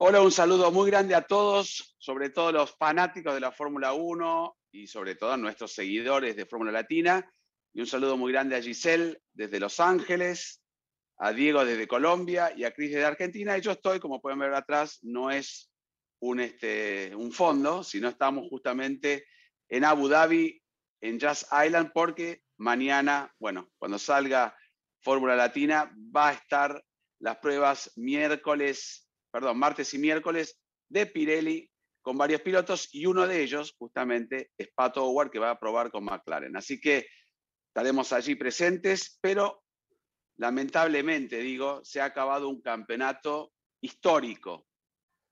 Hola, un saludo muy grande a todos, sobre todo los fanáticos de la Fórmula 1 y sobre todo a nuestros seguidores de Fórmula Latina. Y un saludo muy grande a Giselle desde Los Ángeles, a Diego desde Colombia y a Cris desde Argentina. Y yo estoy, como pueden ver atrás, no es un, este, fondo, sino estamos justamente en Abu Dhabi, en Jazz Island, porque mañana, bueno, cuando salga Fórmula Latina, va a estar las pruebas miércoles perdón, martes y miércoles de Pirelli con varios pilotos y uno de ellos justamente es Pato Howard que va a probar con McLaren. Así que estaremos allí presentes, pero lamentablemente digo, se ha acabado un campeonato histórico,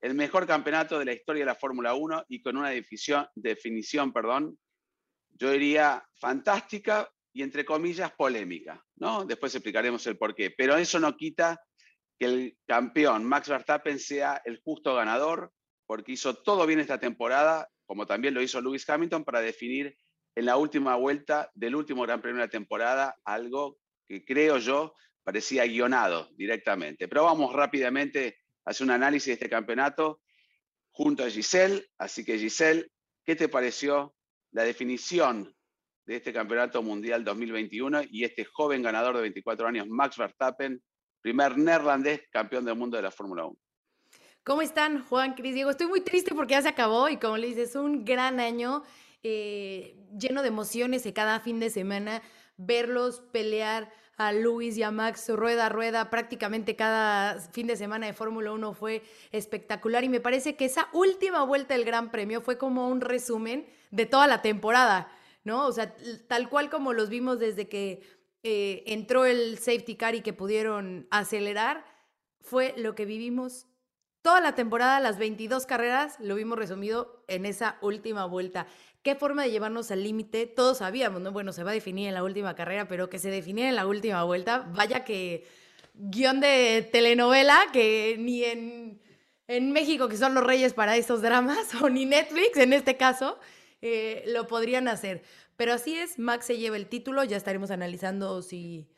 el mejor campeonato de la historia de la Fórmula 1 y con una definición, perdón, yo diría fantástica y entre comillas polémica, ¿no? Después explicaremos el por qué, pero eso no quita que el campeón Max Verstappen sea el justo ganador, porque hizo todo bien esta temporada, como también lo hizo Lewis Hamilton, para definir en la última vuelta del último Gran Premio de la temporada algo que creo yo parecía guionado directamente. Pero vamos rápidamente a hacer un análisis de este campeonato junto a Giselle. Así que Giselle, ¿qué te pareció la definición de este campeonato mundial 2021 y este joven ganador de 24 años, Max Verstappen, primer neerlandés campeón del mundo de la Fórmula 1. ¿Cómo están, Juan, Cris, Diego? Estoy muy triste porque ya se acabó y como le dices, un gran año eh, lleno de emociones cada fin de semana verlos pelear a Luis y a Max rueda a rueda prácticamente cada fin de semana de Fórmula 1 fue espectacular y me parece que esa última vuelta del Gran Premio fue como un resumen de toda la temporada, ¿no? O sea, tal cual como los vimos desde que eh, entró el safety car y que pudieron acelerar, fue lo que vivimos toda la temporada, las 22 carreras, lo vimos resumido en esa última vuelta. ¿Qué forma de llevarnos al límite? Todos sabíamos, ¿no? Bueno, se va a definir en la última carrera, pero que se definiera en la última vuelta, vaya que guion de telenovela que ni en, en México, que son los reyes para estos dramas, o ni Netflix en este caso, eh, lo podrían hacer. Pero así es, Max se lleva el título, ya estaremos analizando si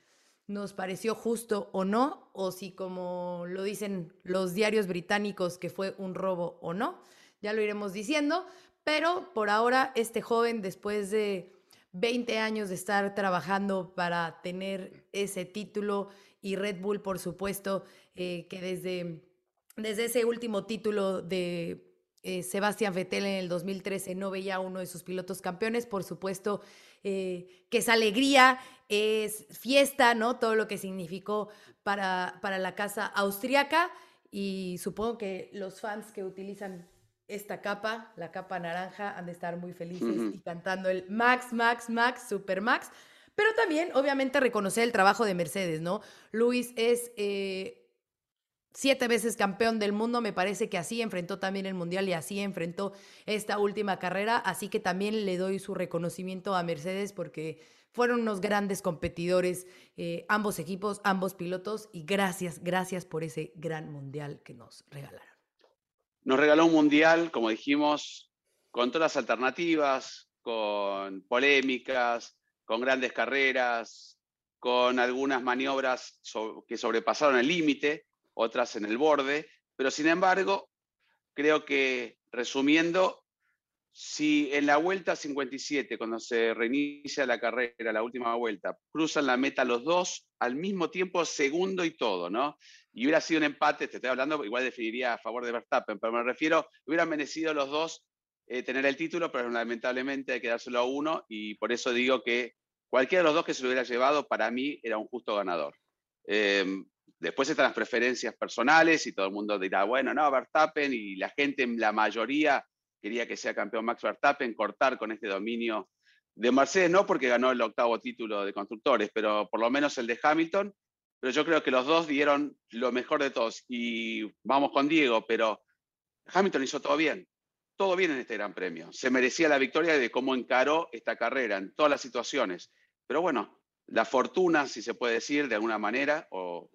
nos pareció justo o no, o si como lo dicen los diarios británicos que fue un robo o no, ya lo iremos diciendo, pero por ahora este joven después de 20 años de estar trabajando para tener ese título y Red Bull por supuesto eh, que desde, desde ese último título de eh, Sebastián Vettel en el 2013 no veía a uno de sus pilotos campeones, por supuesto eh, que es alegría, es fiesta, ¿no? Todo lo que significó para, para la casa austriaca y supongo que los fans que utilizan esta capa, la capa naranja, han de estar muy felices y cantando el Max, Max, Max, Super Max. Pero también, obviamente, reconocer el trabajo de Mercedes, ¿no? Luis es eh, siete veces campeón del mundo, me parece que así enfrentó también el Mundial y así enfrentó esta última carrera, así que también le doy su reconocimiento a Mercedes porque fueron unos grandes competidores, eh, ambos equipos, ambos pilotos, y gracias, gracias por ese gran Mundial que nos regalaron. Nos regaló un Mundial, como dijimos, con todas las alternativas, con polémicas, con grandes carreras, con algunas maniobras que sobrepasaron el límite, otras en el borde, pero sin embargo, creo que resumiendo, si en la vuelta 57, cuando se reinicia la carrera, la última vuelta, cruzan la meta los dos al mismo tiempo, segundo y todo, ¿no? Y hubiera sido un empate, te estoy hablando, igual definiría a favor de Verstappen, pero me refiero, hubieran merecido los dos eh, tener el título, pero lamentablemente hay que dárselo a uno y por eso digo que cualquiera de los dos que se lo hubiera llevado, para mí era un justo ganador. Em, Después están las preferencias personales y todo el mundo dirá, bueno, no, Verstappen y la gente, la mayoría quería que sea campeón Max Verstappen, cortar con este dominio de Mercedes, no porque ganó el octavo título de constructores, pero por lo menos el de Hamilton. Pero yo creo que los dos dieron lo mejor de todos. Y vamos con Diego, pero Hamilton hizo todo bien, todo bien en este Gran Premio. Se merecía la victoria de cómo encaró esta carrera en todas las situaciones. Pero bueno, la fortuna, si se puede decir de alguna manera, o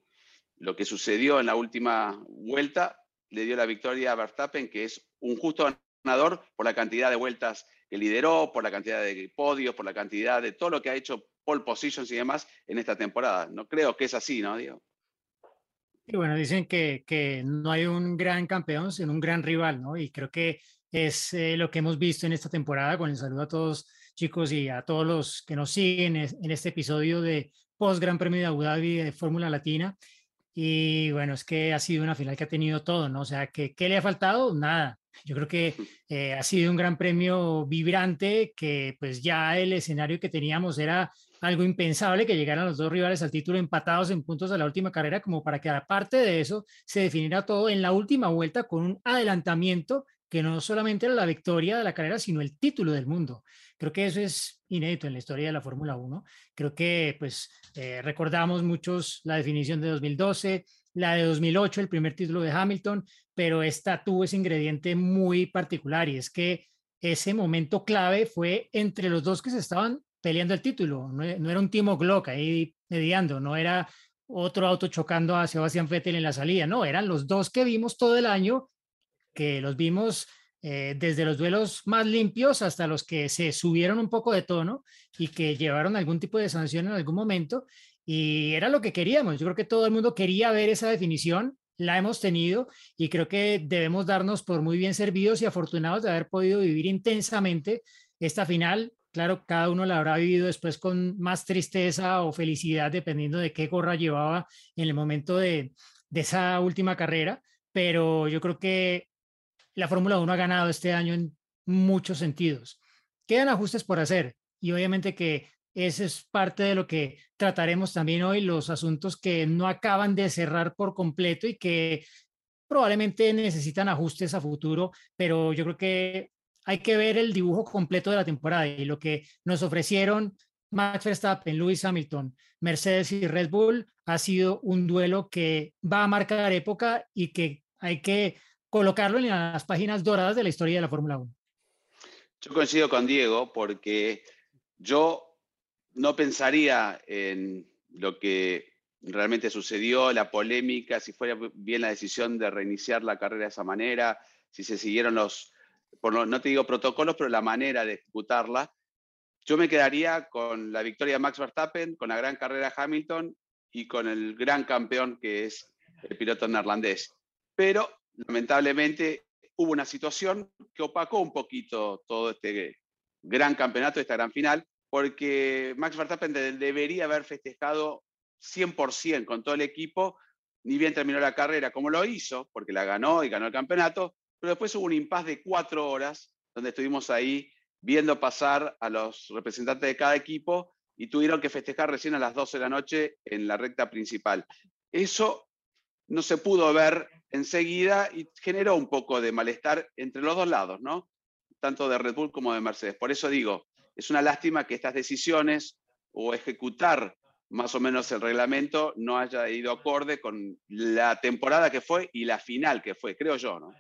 lo que sucedió en la última vuelta, le dio la victoria a Verstappen, que es un justo ganador por la cantidad de vueltas que lideró, por la cantidad de podios, por la cantidad de todo lo que ha hecho pole positions y demás en esta temporada. No creo que es así, ¿no, Diego? Y bueno, dicen que, que no hay un gran campeón, sino un gran rival, ¿no? Y creo que es eh, lo que hemos visto en esta temporada. Con el saludo a todos chicos y a todos los que nos siguen en este episodio de post Gran Premio de Abu Dhabi de Fórmula Latina. Y bueno, es que ha sido una final que ha tenido todo, ¿no? O sea, que, ¿qué le ha faltado? Nada. Yo creo que eh, ha sido un gran premio vibrante, que pues ya el escenario que teníamos era algo impensable que llegaran los dos rivales al título empatados en puntos de la última carrera, como para que aparte de eso se definiera todo en la última vuelta con un adelantamiento que no solamente era la victoria de la carrera, sino el título del mundo. Creo que eso es inédito en la historia de la Fórmula 1. Creo que pues eh, recordamos muchos la definición de 2012, la de 2008, el primer título de Hamilton, pero esta tuvo ese ingrediente muy particular y es que ese momento clave fue entre los dos que se estaban peleando el título. No, era un Timo Glock ahí mediando, no era otro auto chocando a Sebastián Vettel en la salida, no, eran los dos que vimos todo el año que los vimos eh, desde los duelos más limpios hasta los que se subieron un poco de tono y que llevaron algún tipo de sanción en algún momento. Y era lo que queríamos. Yo creo que todo el mundo quería ver esa definición, la hemos tenido y creo que debemos darnos por muy bien servidos y afortunados de haber podido vivir intensamente esta final. Claro, cada uno la habrá vivido después con más tristeza o felicidad, dependiendo de qué gorra llevaba en el momento de, de esa última carrera, pero yo creo que la Fórmula 1 ha ganado este año en muchos sentidos. Quedan ajustes por hacer y obviamente que ese es parte de lo que trataremos también hoy, los asuntos que no acaban de cerrar por completo y que probablemente necesitan ajustes a futuro, pero yo creo que hay que ver el dibujo completo de la temporada y lo que nos ofrecieron Max Verstappen, Lewis Hamilton, Mercedes y Red Bull ha sido un duelo que va a marcar época y que hay que colocarlo en las páginas doradas de la historia de la Fórmula 1. Yo coincido con Diego porque yo no pensaría en lo que realmente sucedió, la polémica, si fuera bien la decisión de reiniciar la carrera de esa manera, si se siguieron los, no te digo protocolos, pero la manera de ejecutarla. Yo me quedaría con la victoria de Max Verstappen, con la gran carrera de Hamilton y con el gran campeón que es el piloto neerlandés. Pero lamentablemente hubo una situación que opacó un poquito todo este gran campeonato, esta gran final, porque Max Verstappen debería haber festejado 100% con todo el equipo, ni bien terminó la carrera como lo hizo, porque la ganó y ganó el campeonato, pero después hubo un impas de cuatro horas donde estuvimos ahí viendo pasar a los representantes de cada equipo y tuvieron que festejar recién a las 12 de la noche en la recta principal. Eso no se pudo ver enseguida y generó un poco de malestar entre los dos lados, ¿no? Tanto de Red Bull como de Mercedes. Por eso digo, es una lástima que estas decisiones o ejecutar más o menos el reglamento no haya ido acorde con la temporada que fue y la final que fue, creo yo, ¿no?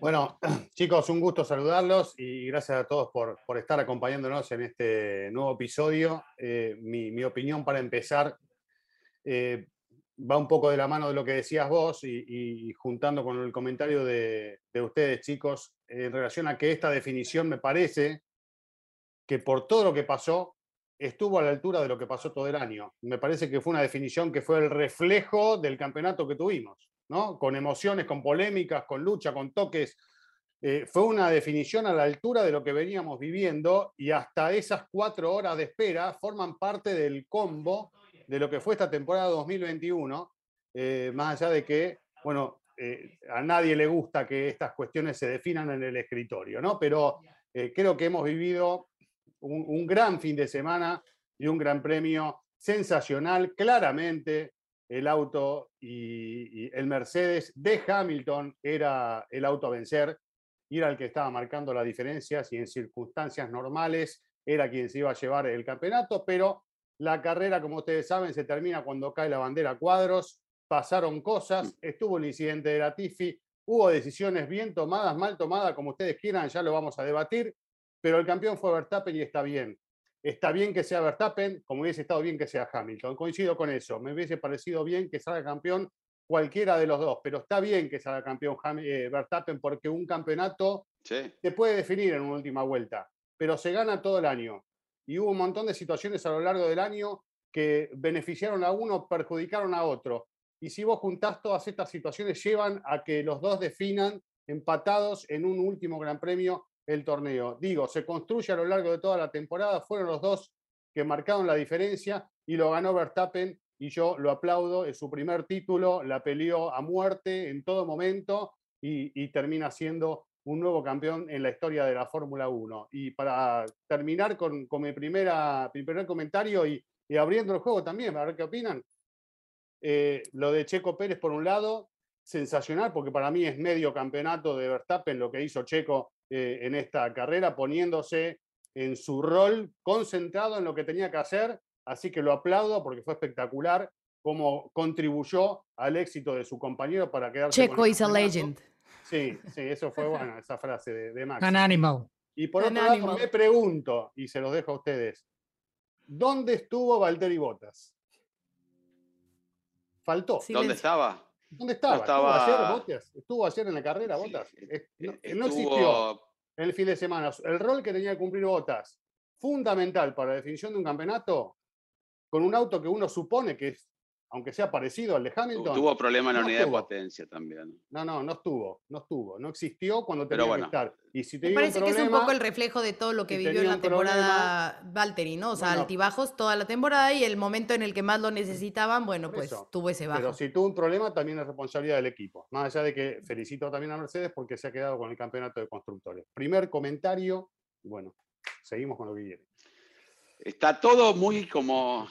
Bueno, chicos, un gusto saludarlos y gracias a todos por, por estar acompañándonos en este nuevo episodio. Eh, mi, opinión para empezar, eh, va un poco de la mano de lo que decías vos y, juntando con el comentario de, ustedes, chicos, en relación a que esta definición me parece que por todo lo que pasó, estuvo a la altura de lo que pasó todo el año. Me parece que fue una definición que fue el reflejo del campeonato que tuvimos, ¿no? Con emociones, con polémicas, con lucha, con toques. Eh, fue una definición a la altura de lo que veníamos viviendo y hasta esas cuatro horas de espera forman parte del combo de lo que fue esta temporada 2021, eh, más allá de que, bueno, eh, a nadie le gusta que estas cuestiones se definan en el escritorio, ¿no? Pero eh, creo que hemos vivido un, gran fin de semana y un gran premio sensacional. Claramente el auto y, y, el Mercedes de Hamilton era el auto a vencer y era el que estaba marcando las diferencias y en circunstancias normales era quien se iba a llevar el campeonato, pero la carrera, como ustedes saben, se termina cuando cae la bandera cuadros. Pasaron cosas, estuvo el incidente de la Tifi, hubo decisiones bien tomadas, mal tomadas, como ustedes quieran, ya lo vamos a debatir, pero el campeón fue Verstappen y está bien. Está bien que sea Verstappen, como hubiese estado bien que sea Hamilton. Coincido con eso. Me hubiese parecido bien que salga campeón cualquiera de los dos, pero está bien que salga campeón eh, Verstappen porque un campeonato se puede definir en una última vuelta, pero se gana todo el año. Y hubo un montón de situaciones a lo largo del año que beneficiaron a uno, perjudicaron a otro. Y si vos juntás todas estas situaciones, llevan a que los dos definan empatados en un último Gran Premio el torneo. Digo, se construye a lo largo de toda la temporada, fueron los dos que marcaron la diferencia y lo ganó Verstappen y yo lo aplaudo, es su primer título, la peleó a muerte en todo momento y, termina siendo un nuevo campeón en la historia de la Fórmula 1. Y para terminar con, mi, primera, primer comentario y, abriendo el juego también, a ver qué opinan, eh, lo de Checo Pérez por un lado, sensacional, porque para mí es medio campeonato de Verstappen lo que hizo Checo eh, en esta carrera, poniéndose en su rol, concentrado en lo que tenía que hacer, así que lo aplaudo porque fue espectacular cómo contribuyó al éxito de su compañero para quedarse. Checo is a legend. Sí, sí, eso fue bueno, esa frase de, de Max. An animal. Y por otro lado, me pregunto, y se los dejo a ustedes, ¿dónde estuvo Valtteri Bottas? Faltó. ¿Dónde estaba? ¿Dónde estaba? ¿Estuvo ayer Bottas? ¿Estuvo ayer en la carrera Bottas? No, existió en el fin de semana. El rol que tenía que cumplir Bottas, fundamental para la definición de un campeonato, con un auto que uno supone que es aunque sea parecido al de Hamilton. Tuvo problema en la unidad de potencia también. No, no, no estuvo, no estuvo, no existió cuando tenía que estar. Y si te Me parece que es un poco el reflejo de todo lo que vivió en la temporada Valtteri, ¿no? O sea, altibajos toda la temporada y el momento en el que más lo necesitaban, bueno, pues tuvo ese bajo. Pero si tuvo un problema, también es responsabilidad del equipo. Más allá de que felicito también a Mercedes porque se ha quedado con el campeonato de constructores. Primer comentario, bueno, seguimos con lo que viene. Está todo muy como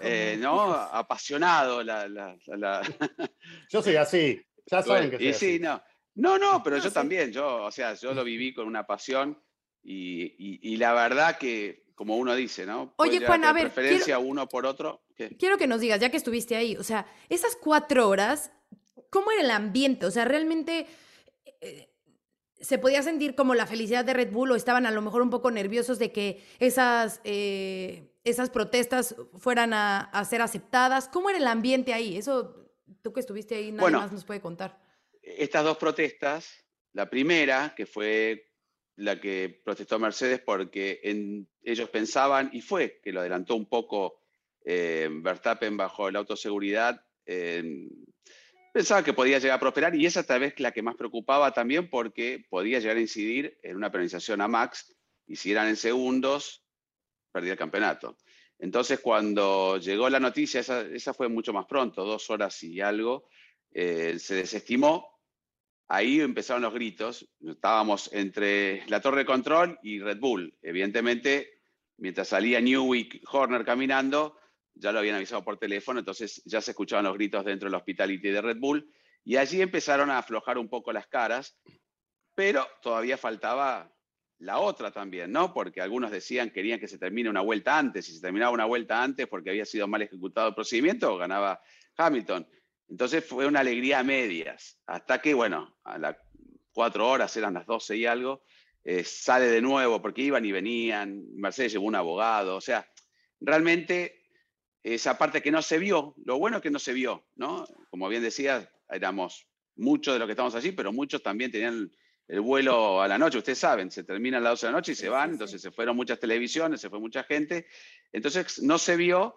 eh, ¿no? Apasionado. La, la, Yo soy así, ya saben que soy No. no, no, pero yo también, yo, o sea, yo lo viví con una pasión y, la verdad que, como uno dice, ¿no? Oye, Juan, a ver. Preferencia uno por otro. Quiero que nos digas, ya que estuviste ahí, o sea, esas cuatro horas, ¿cómo era el ambiente? O sea, realmente. Eh, se podía sentir como la felicidad de Red Bull o estaban a lo mejor un poco nerviosos de que esas eh, esas protestas fueran a, ser aceptadas. ¿Cómo era el ambiente ahí? Eso, tú que estuviste ahí, nadie más nos puede contar. Estas dos protestas, la primera, que fue la que protestó Mercedes porque ellos pensaban, y fue que lo adelantó un poco eh, Verstappen bajo la autoseguridad, pensaba que podía llegar a prosperar y esa tal vez la que más preocupaba también porque podía llegar a incidir en una penalización a Max y si eran en segundos, perdí el campeonato. Entonces, cuando llegó la noticia, esa, fue mucho más pronto, dos horas y algo, eh, se desestimó. Ahí empezaron los gritos. Estábamos entre la torre de control y Red Bull. Evidentemente, mientras salía Newwick Horner caminando, ya lo habían avisado por teléfono, entonces ya se escuchaban los gritos dentro del hospitality de Red Bull. Y allí empezaron a aflojar un poco las caras, pero todavía faltaba la otra también, ¿no? Porque algunos decían querían que se termine una vuelta antes, y si se terminaba una vuelta antes porque había sido mal ejecutado el procedimiento, ganaba Hamilton. Entonces fue una alegría a medias, hasta que, bueno, a las cuatro horas, eran las doce y algo, eh, sale de nuevo, porque iban y venían, Mercedes llevó un abogado, o sea, realmente esa parte que no se vio, lo bueno es que no se vio, ¿no? Como bien decía, éramos muchos de los que estamos allí, pero muchos también tenían el vuelo a la noche, ustedes saben, se termina a las 12 de la noche y se van, entonces se fueron muchas televisiones, se fue mucha gente, entonces no se vio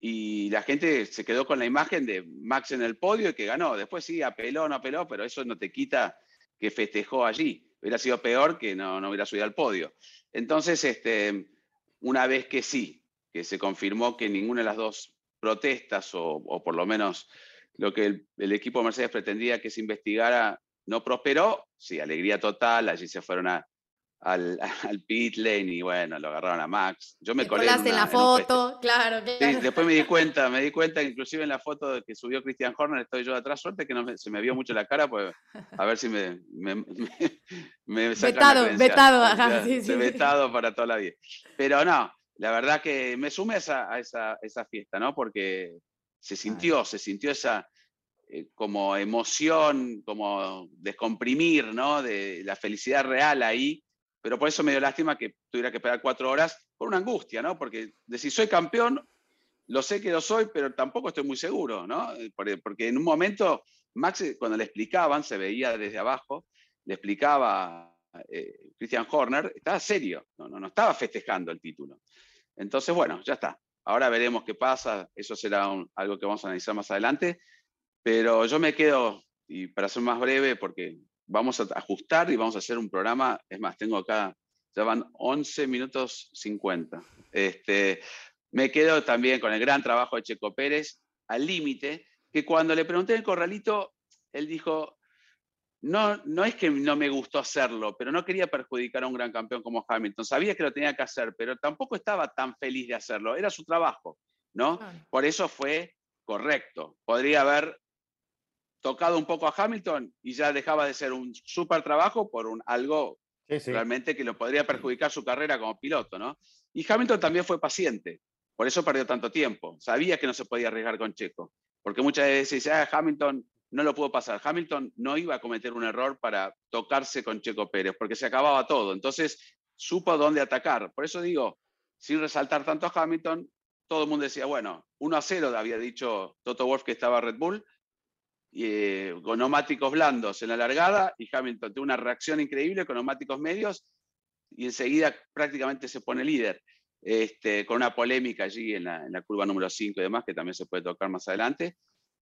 y la gente se quedó con la imagen de Max en el podio y que ganó. Después sí, apeló, no apeló, pero eso no te quita que festejó allí. Hubiera sido peor que no, no hubiera subido al podio. Entonces, este, una vez que sí, que se confirmó que ninguna de las dos protestas, o, por lo menos lo que el, el equipo Mercedes pretendía que se investigara, no prosperó, sí, alegría total, allí se fueron al, al pit lane y bueno, lo agarraron a Max. Yo me colé en, la foto, claro, después me di cuenta, me di cuenta que inclusive en la foto que subió Christian Horner estoy yo atrás, suerte que no se me vio mucho la cara, pues a ver si me, me, me, Vetado, vetado, ajá, sí, sí, Vetado para toda la vida. Pero no, la verdad que me sumé a esa, a esa, esa fiesta, ¿no? Porque se sintió, se sintió esa, eh, como emoción, como descomprimir, ¿no? De la felicidad real ahí, pero por eso me dio lástima que tuviera que esperar cuatro horas por una angustia, ¿no? Porque de si soy campeón, lo sé que lo soy, pero tampoco estoy muy seguro, ¿no? Porque en un momento, Max, cuando le explicaban, se veía desde abajo, le explicaba eh, Christian Horner, estaba serio, no, no, no estaba festejando el título. Entonces, bueno, ya está. Ahora veremos qué pasa, eso será algo que vamos a analizar más adelante, pero yo me quedo, y para ser más breve, porque vamos a ajustar y vamos a hacer un programa, es más, tengo acá, ya van 11 minutos 50. Este, me quedo también con el gran trabajo de Checo Pérez, al límite, que cuando le pregunté en Corralito, él dijo, no, no es que no me gustó hacerlo, pero no quería perjudicar a un gran campeón como Hamilton. Sabía que lo tenía que hacer, pero tampoco estaba tan feliz de hacerlo. Era su trabajo, ¿no? Por eso fue correcto. Podría haber tocado un poco a Hamilton y ya dejaba de ser un súper trabajo por un, algo realmente que lo podría perjudicar su carrera como piloto, ¿no? Y Hamilton también fue paciente. Por eso perdió tanto tiempo. Sabía que no se podía arriesgar con Checo. Porque muchas veces dice, ah, Hamilton no lo pudo pasar. Hamilton no iba a cometer un error para tocarse con Checo Pérez, porque se acababa todo. Entonces, supo dónde atacar. Por eso digo, sin resaltar tanto a Hamilton, todo el mundo decía, bueno, 1 a 0 había dicho Toto Wolf que estaba Red Bull, eh, con neumáticos blandos en la largada, y Hamilton tuvo una reacción increíble con neumáticos medios, y enseguida prácticamente se pone líder. Este, con una polémica allí en la, curva número 5 y demás, que también se puede tocar más adelante.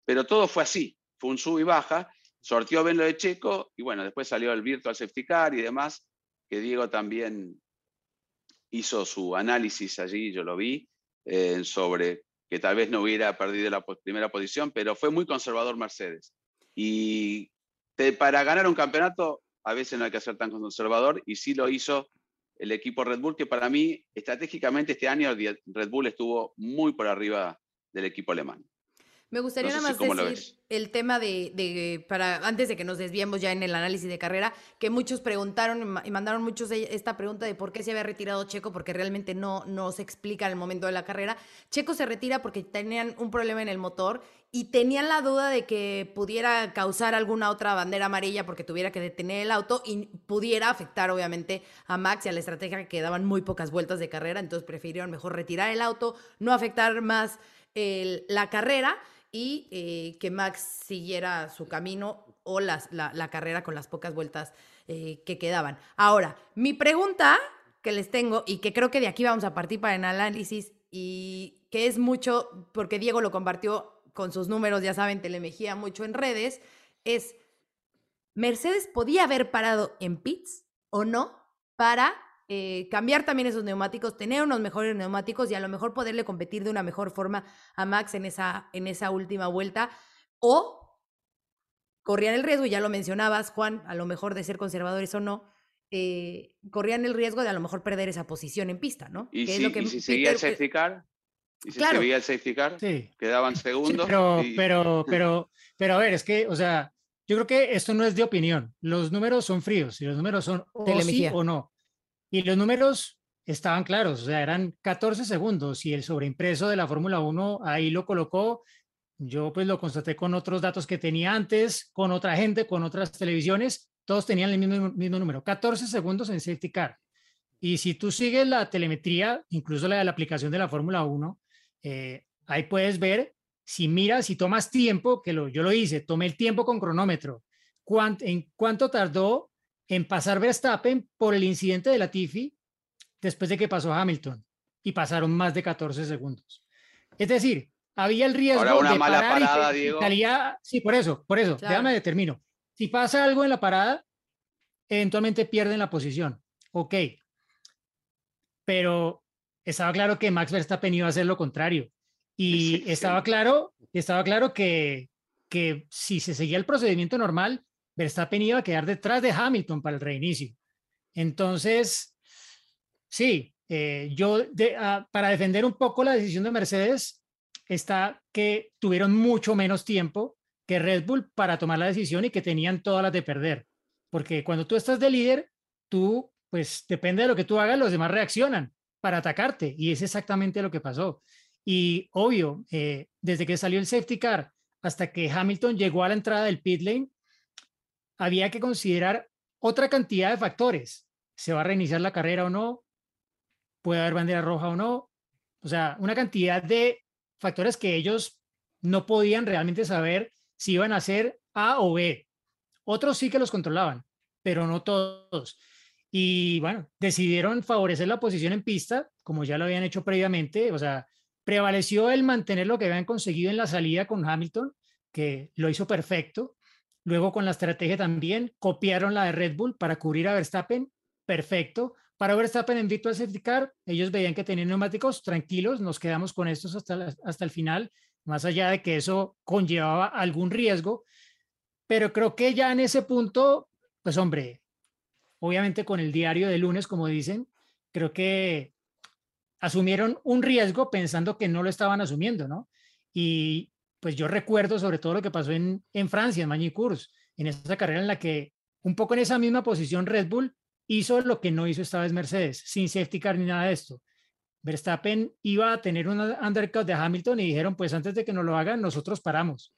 Pero todo fue así fue un sub y baja, sortió bien lo de Checo y bueno, después salió el Virtual Safety Car y demás, que Diego también hizo su análisis allí, yo lo vi, eh, sobre que tal vez no hubiera perdido la primera posición, pero fue muy conservador Mercedes. Y para ganar un campeonato a veces no hay que ser tan conservador y sí lo hizo el equipo Red Bull, que para mí estratégicamente este año Red Bull estuvo muy por arriba del equipo alemán. Me gustaría nada más decir el tema de, para antes de que nos desviemos ya en el análisis de carrera, que muchos preguntaron y mandaron muchos esta pregunta de por qué se había retirado Checo, porque realmente no, no se explica en el momento de la carrera. Checo se retira porque tenían un problema en el motor y tenían la duda de que pudiera causar alguna otra bandera amarilla porque tuviera que detener el auto y pudiera afectar obviamente a Max y a la estrategia que daban muy pocas vueltas de carrera, entonces prefirieron mejor retirar el auto, no afectar más la carrera y eh, que Max siguiera su camino o las, la, carrera con las pocas vueltas eh, que quedaban. Ahora, mi pregunta que les tengo y que creo que de aquí vamos a partir para el análisis y que es mucho, porque Diego lo compartió con sus números, ya saben, Telemejía mucho en redes, es, ¿Mercedes podía haber parado en pits o no para eh, cambiar también esos neumáticos, tener unos mejores neumáticos y a lo mejor poderle competir de una mejor forma a Max en esa, en esa última vuelta. O corrían el riesgo, ya lo mencionabas, Juan, a lo mejor de ser conservadores o no, eh, corrían el riesgo de a lo mejor perder esa posición en pista, ¿no? ¿Y, si, que seguía el safety car? ¿Y si seguía el safety car? Sí. Quedaban segundos. pero, pero, pero, pero a ver, es que, o sea, yo creo que esto no es de opinión. Los números son fríos y los números son o sí o no. Y los números estaban claros, o sea, eran 14 segundos y el sobreimpreso de la Fórmula 1 ahí lo colocó. Yo pues lo constaté con otros datos que tenía antes, con otra gente, con otras televisiones, todos tenían el mismo, número, 14 segundos en safety car. Y si tú sigues la telemetría, incluso la de la aplicación de la Fórmula 1, eh, ahí puedes ver, si miras, y tomas tiempo, que lo, yo lo hice, tomé el tiempo con cronómetro, en cuánto tardó en pasar Verstappen por el incidente de la Tiffy después de que pasó Hamilton y pasaron más de 14 segundos. Es decir, había el riesgo una de mala parar parada, y, Diego. salía, sí, por eso, por eso, déjame determino. Si pasa algo en la parada, eventualmente pierden la posición. Ok. Pero estaba claro que Max Verstappen iba a hacer lo contrario. Y estaba claro, estaba claro que, que si se seguía el procedimiento normal, Verstappen iba a quedar detrás de Hamilton para el reinicio. Entonces, sí, eh, yo ah, para defender un poco la decisión de Mercedes está que tuvieron mucho menos tiempo que Red Bull para tomar la decisión y que tenían todas las de perder. Porque cuando tú estás de líder, tú, pues depende de lo que tú hagas, los demás reaccionan para atacarte. Y es exactamente lo que pasó. Y obvio, eh, desde que salió el safety car hasta que Hamilton llegó a la entrada del pit lane, había que considerar otra cantidad de factores. ¿Se va a reiniciar la carrera o no? ¿Puede haber bandera roja o no? O sea, una cantidad de factores que ellos no podían realmente saber si iban a ser A o B. Otros sí que los controlaban, pero no todos. Y bueno, decidieron favorecer la posición en pista, como ya lo habían hecho previamente. O sea, prevaleció el mantener lo que habían conseguido en la salida con Hamilton, que lo hizo perfecto. Luego con la estrategia también copiaron la de Red Bull para cubrir a Verstappen, perfecto. Para Verstappen en Virtual Safety Car, ellos veían que tenían neumáticos tranquilos, nos quedamos con estos hasta, hasta el final, más allá de que eso conllevaba algún riesgo. Pero creo que ya en ese punto, pues hombre, obviamente con el diario de lunes, como dicen, creo que asumieron un riesgo pensando que no lo estaban asumiendo, ¿no? Y pues yo recuerdo sobre todo lo que pasó en, en Francia, en Magny-Cours, en esa carrera en la que un poco en esa misma posición Red Bull hizo lo que no hizo esta vez Mercedes, sin safety car ni nada de esto. Verstappen iba a tener un undercut de Hamilton y dijeron, pues antes de que nos lo hagan, nosotros paramos.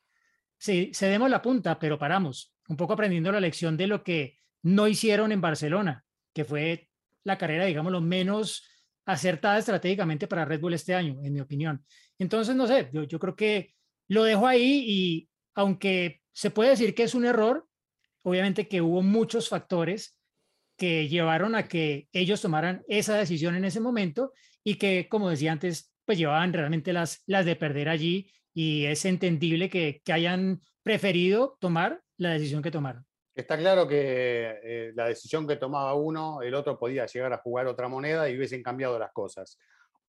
Sí, cedemos la punta, pero paramos. Un poco aprendiendo la lección de lo que no hicieron en Barcelona, que fue la carrera, digamos, lo menos acertada estratégicamente para Red Bull este año, en mi opinión. Entonces, no sé, yo, yo creo que lo dejo ahí y aunque se puede decir que es un error, obviamente que hubo muchos factores que llevaron a que ellos tomaran esa decisión en ese momento y que, como decía antes, pues llevaban realmente las, las de perder allí y es entendible que, que hayan preferido tomar la decisión que tomaron. Está claro que eh, la decisión que tomaba uno, el otro podía llegar a jugar otra moneda y hubiesen cambiado las cosas.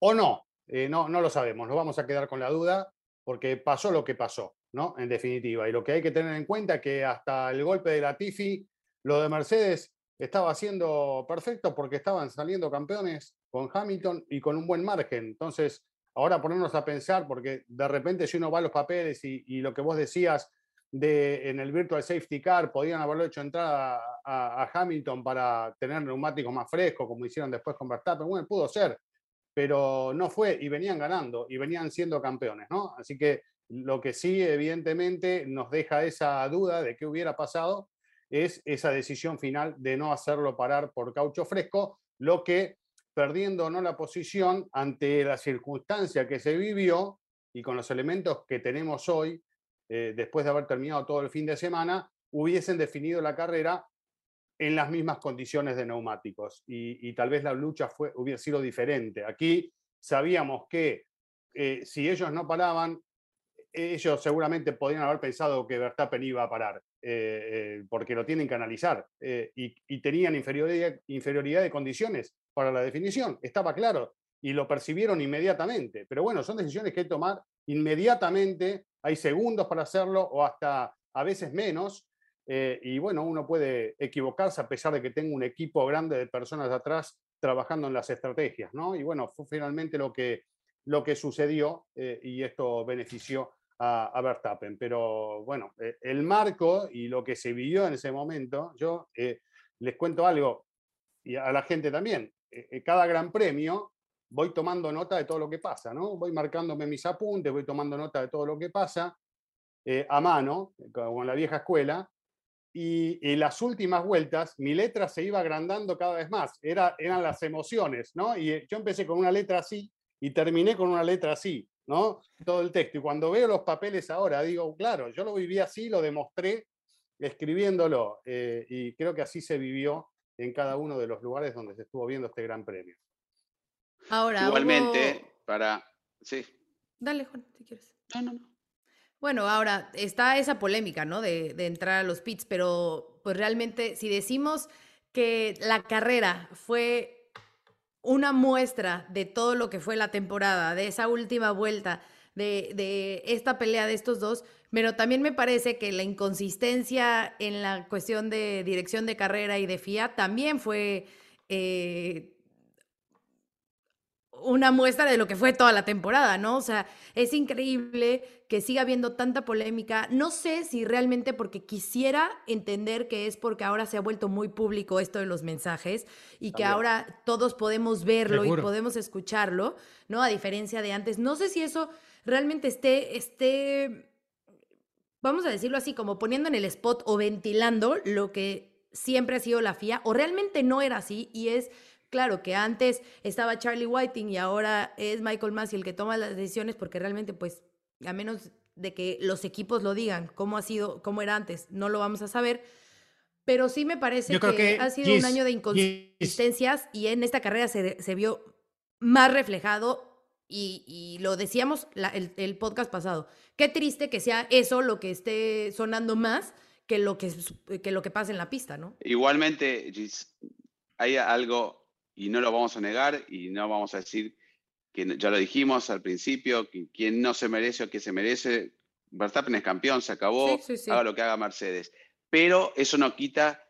O no, eh, no, no lo sabemos, nos vamos a quedar con la duda porque pasó lo que pasó, ¿no? En definitiva. Y lo que hay que tener en cuenta es que hasta el golpe de la Tifi, lo de Mercedes estaba haciendo perfecto porque estaban saliendo campeones con Hamilton y con un buen margen. Entonces, ahora ponernos a pensar, porque de repente si uno va a los papeles y, lo que vos decías, de, en el Virtual Safety Car, podían haberlo hecho entrar a, Hamilton para tener neumáticos más frescos, como hicieron después con Verstappen. Bueno, pudo ser, pero no fue y venían ganando y venían siendo campeones, ¿no? Así que lo que sí, evidentemente, nos deja esa duda de qué hubiera pasado es esa decisión final de no hacerlo parar por caucho fresco, lo que perdiendo no la posición ante la circunstancia que se vivió y con los elementos que tenemos hoy, eh, después de haber terminado todo el fin de semana, hubiesen definido la carrera en las mismas condiciones de neumáticos y, tal vez la lucha fue, hubiera sido diferente. Aquí sabíamos que eh, si ellos no paraban, ellos seguramente podrían haber pensado que Verstappen iba a parar, eh, porque lo tienen que analizar y, y, tenían inferioridad, inferioridad de condiciones para la definición, estaba claro, y lo percibieron inmediatamente. Pero bueno, son decisiones que hay que tomar inmediatamente hay segundos para hacerlo o hasta a veces menos. Eh, y bueno, uno puede equivocarse a pesar de que tenga un equipo grande de personas atrás trabajando en las estrategias, ¿no? Y bueno, fue finalmente lo que, lo que sucedió eh, y esto benefició a, a, Verstappen. Pero bueno, eh, el marco y lo que se vivió en ese momento, yo les cuento algo y a la gente también. cada gran premio voy tomando nota de todo lo que pasa, ¿no? Voy marcándome mis apuntes, voy tomando nota de todo lo que pasa eh, a mano, como en la vieja escuela, y en las últimas vueltas mi letra se iba agrandando cada vez más, Era, eran las emociones, ¿no? Y eh, yo empecé con una letra así y terminé con una letra así, ¿no? Todo el texto. Y cuando veo los papeles ahora, digo, claro, yo lo viví así, lo demostré escribiéndolo, eh, y creo que así se vivió en cada uno de los lugares donde se estuvo viendo este gran premio. Ahora, Igualmente, para... Sí. Dale, Juan, si quieres. No, no, no. Bueno, ahora está esa polémica, ¿no? De, entrar a los pits, pero pues realmente si decimos que la carrera fue una muestra de todo lo que fue la temporada, de esa última vuelta, de, de esta pelea de estos dos, pero también me parece que la inconsistencia en la cuestión de dirección de carrera y de FIA también fue eh, una muestra de lo que fue toda la temporada, ¿no? O sea, es increíble que siga habiendo tanta polémica. No sé si realmente porque quisiera entender que es porque ahora se ha vuelto muy público esto de los mensajes y que ahora todos podemos verlo y podemos escucharlo, ¿no? A diferencia de antes. No sé si eso realmente esté, esté vamos a decirlo así, como poniendo en el spot o ventilando lo que siempre ha sido la FIA, o realmente no era así, y es claro que antes estaba Charlie Whiting y ahora es Michael Massey el que toma las decisiones, porque realmente, pues, a menos de que los equipos lo digan, cómo ha sido, cómo era antes, no lo vamos a saber. Pero sí me parece que, ha sido un año de inconsistencias y en esta carrera se, se vio más reflejado y, lo decíamos el, podcast pasado. Qué triste que sea eso lo que esté sonando más que lo que, que, lo que pasa en la pista, ¿no? Igualmente, hay algo, y no lo vamos a negar, y no vamos a decir que ya lo dijimos al principio, que quien no se merece o que se merece, Verstappen es campeón, se acabó, haga lo que haga Mercedes. Pero eso no quita,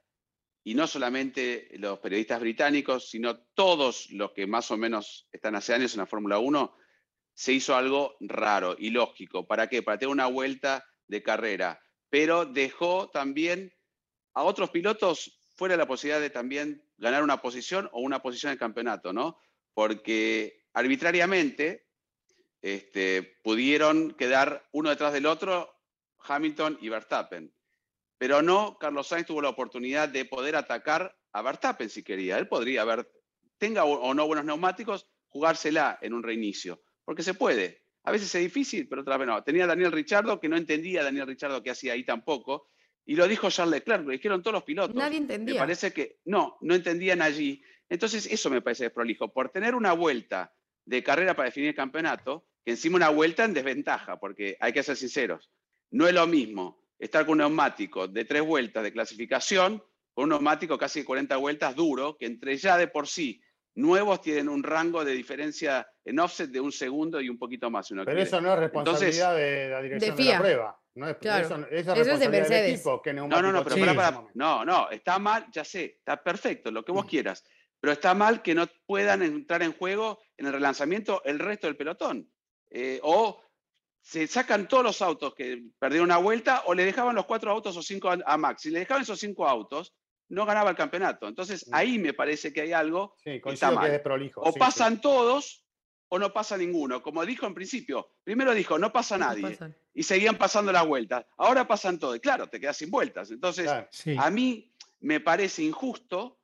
y no solamente los periodistas británicos, sino todos los que más o menos están hace años en la Fórmula 1, se hizo algo raro y lógico. ¿Para qué? Para tener una vuelta de carrera. Pero dejó también a otros pilotos fuera la posibilidad de también ganar una posición o una posición en el campeonato, ¿no? Porque arbitrariamente este, pudieron quedar uno detrás del otro Hamilton y Verstappen. Pero no, Carlos Sainz tuvo la oportunidad de poder atacar a Verstappen si quería. Él podría haber, tenga o no buenos neumáticos, jugársela en un reinicio, porque se puede. A veces es difícil, pero otra vez no. Tenía Daniel Richardo, que no entendía Daniel Richardo qué hacía ahí tampoco, y lo dijo Charles Leclerc, lo dijeron todos los pilotos. Nadie entendía. Me parece que no, no entendían allí. Entonces, eso me parece prolijo. Por tener una vuelta de carrera para definir el campeonato, que encima una vuelta en desventaja, porque hay que ser sinceros, no es lo mismo estar con un neumático de tres vueltas de clasificación, con un neumático casi 40 vueltas duro, que entre ya de por sí nuevos tienen un rango de diferencia en offset de un segundo y un poquito más. pero eso no es responsabilidad de la dirección de, la prueba. No es, eso, es de Mercedes. no, no, no, pero no, no, está mal, ya sé, está perfecto, lo que vos mm. quieras pero está mal que no puedan entrar en juego en el relanzamiento el resto del pelotón. Eh, o se sacan todos los autos que perdieron una vuelta o le dejaban los cuatro autos o cinco a, Max. Si le dejaban esos cinco autos, no ganaba el campeonato. Entonces mm. ahí me parece que hay algo que está mal. o pasan todos o no pasa ninguno. Como dijo en principio, primero dijo, no pasa nadie. Y seguían pasando las vueltas. Ahora pasan todos. Y claro, te quedas sin vueltas. Entonces, a mí me parece injusto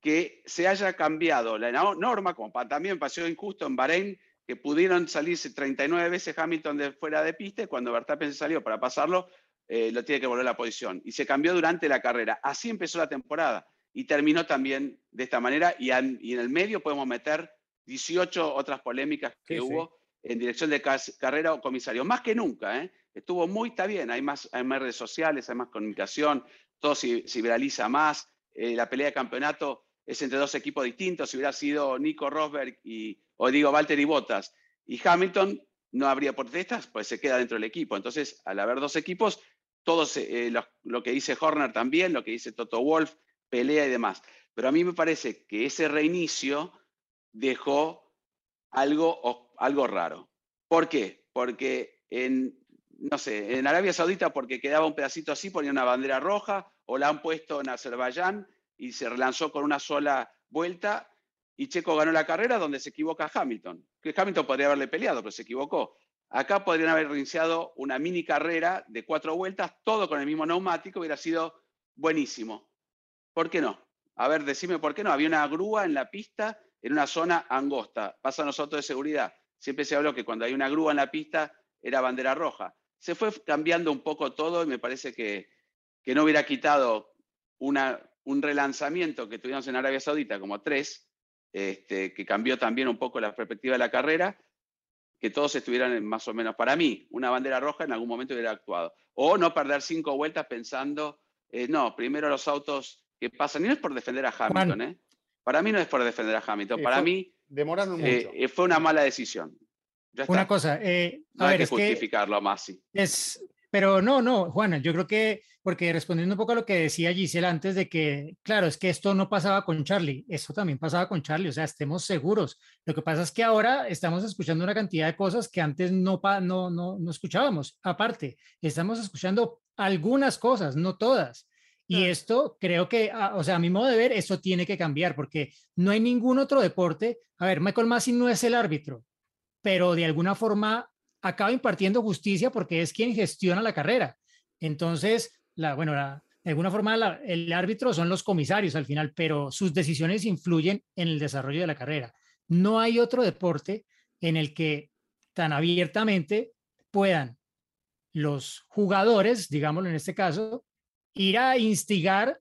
que se haya cambiado la norma, como también pasó injusto en Bahrein, que pudieron salirse 39 veces Hamilton de fuera de pista y cuando Verstappen se salió para pasarlo, eh, lo tiene que volver a la posición. Y se cambió durante la carrera. Así empezó la temporada y terminó también de esta manera. Y, en el medio podemos meter 18 otras polémicas que hubo en dirección de carrera o comisario. Más que nunca, ¿eh? Estuvo muy, está bien, hay más, hay más redes sociales, hay más comunicación, todo se, viraliza más. Eh, la pelea de campeonato es entre dos equipos distintos. Si hubiera sido Nico Rosberg y, o digo Valtteri Bottas y Hamilton, no habría protestas, pues se queda dentro del equipo. Entonces, al haber dos equipos, todos eh, lo, que dice Horner también, lo que dice Toto Wolf, pelea y demás. Pero a mí me parece que ese reinicio dejó algo, algo raro. ¿Por qué? Porque en, no sé, en Arabia Saudita, porque quedaba un pedacito así, ponía una bandera roja, o la han puesto en Azerbaiyán, y se relanzó con una sola vuelta y Checo ganó la carrera donde se equivoca Hamilton. Que Hamilton podría haberle peleado, pero se equivocó. Acá podrían haber iniciado una mini carrera de cuatro vueltas, todo con el mismo neumático, hubiera sido buenísimo. ¿Por qué no? A ver, decime por qué no. Había una grúa en la pista en una zona angosta. Pasan los autos de seguridad. Siempre se habló que cuando hay una grúa en la pista era bandera roja. Se fue cambiando un poco todo y me parece que, que no hubiera quitado una, un relanzamiento que tuvimos en Arabia Saudita, como tres, este, que cambió también un poco la perspectiva de la carrera, que todos estuvieran más o menos, para mí, una bandera roja en algún momento hubiera actuado. O no perder cinco vueltas pensando, eh, no, primero los autos que pasan, y no es por defender a Hamilton, ¿eh? Para mí no es por defender a Hamilton, para mí eh, fue una mala decisión. una cosa, no hay que justificarlo más. Sí. Es, pero no, no, Juana, yo creo que, porque respondiendo un poco a lo que decía Giselle antes de que, claro, es que esto no pasaba con Charlie, esto también pasaba con Charlie, o sea, estemos seguros. Lo que pasa es que ahora estamos escuchando una cantidad de cosas que antes no, no, no, no escuchábamos. Aparte, estamos escuchando algunas cosas, no todas. Y esto creo que, ah, o sea, a mi modo de ver, eso tiene que cambiar porque no hay ningún otro deporte. A ver, Michael Massey no es el árbitro, pero de alguna forma acaba impartiendo justicia porque es quien gestiona la carrera. Entonces, la, bueno, de alguna forma el árbitro son los comisarios al final, pero sus decisiones influyen en el desarrollo de la carrera. No hay otro deporte en el que tan abiertamente puedan los jugadores, digámoslo en este caso, ir a instigar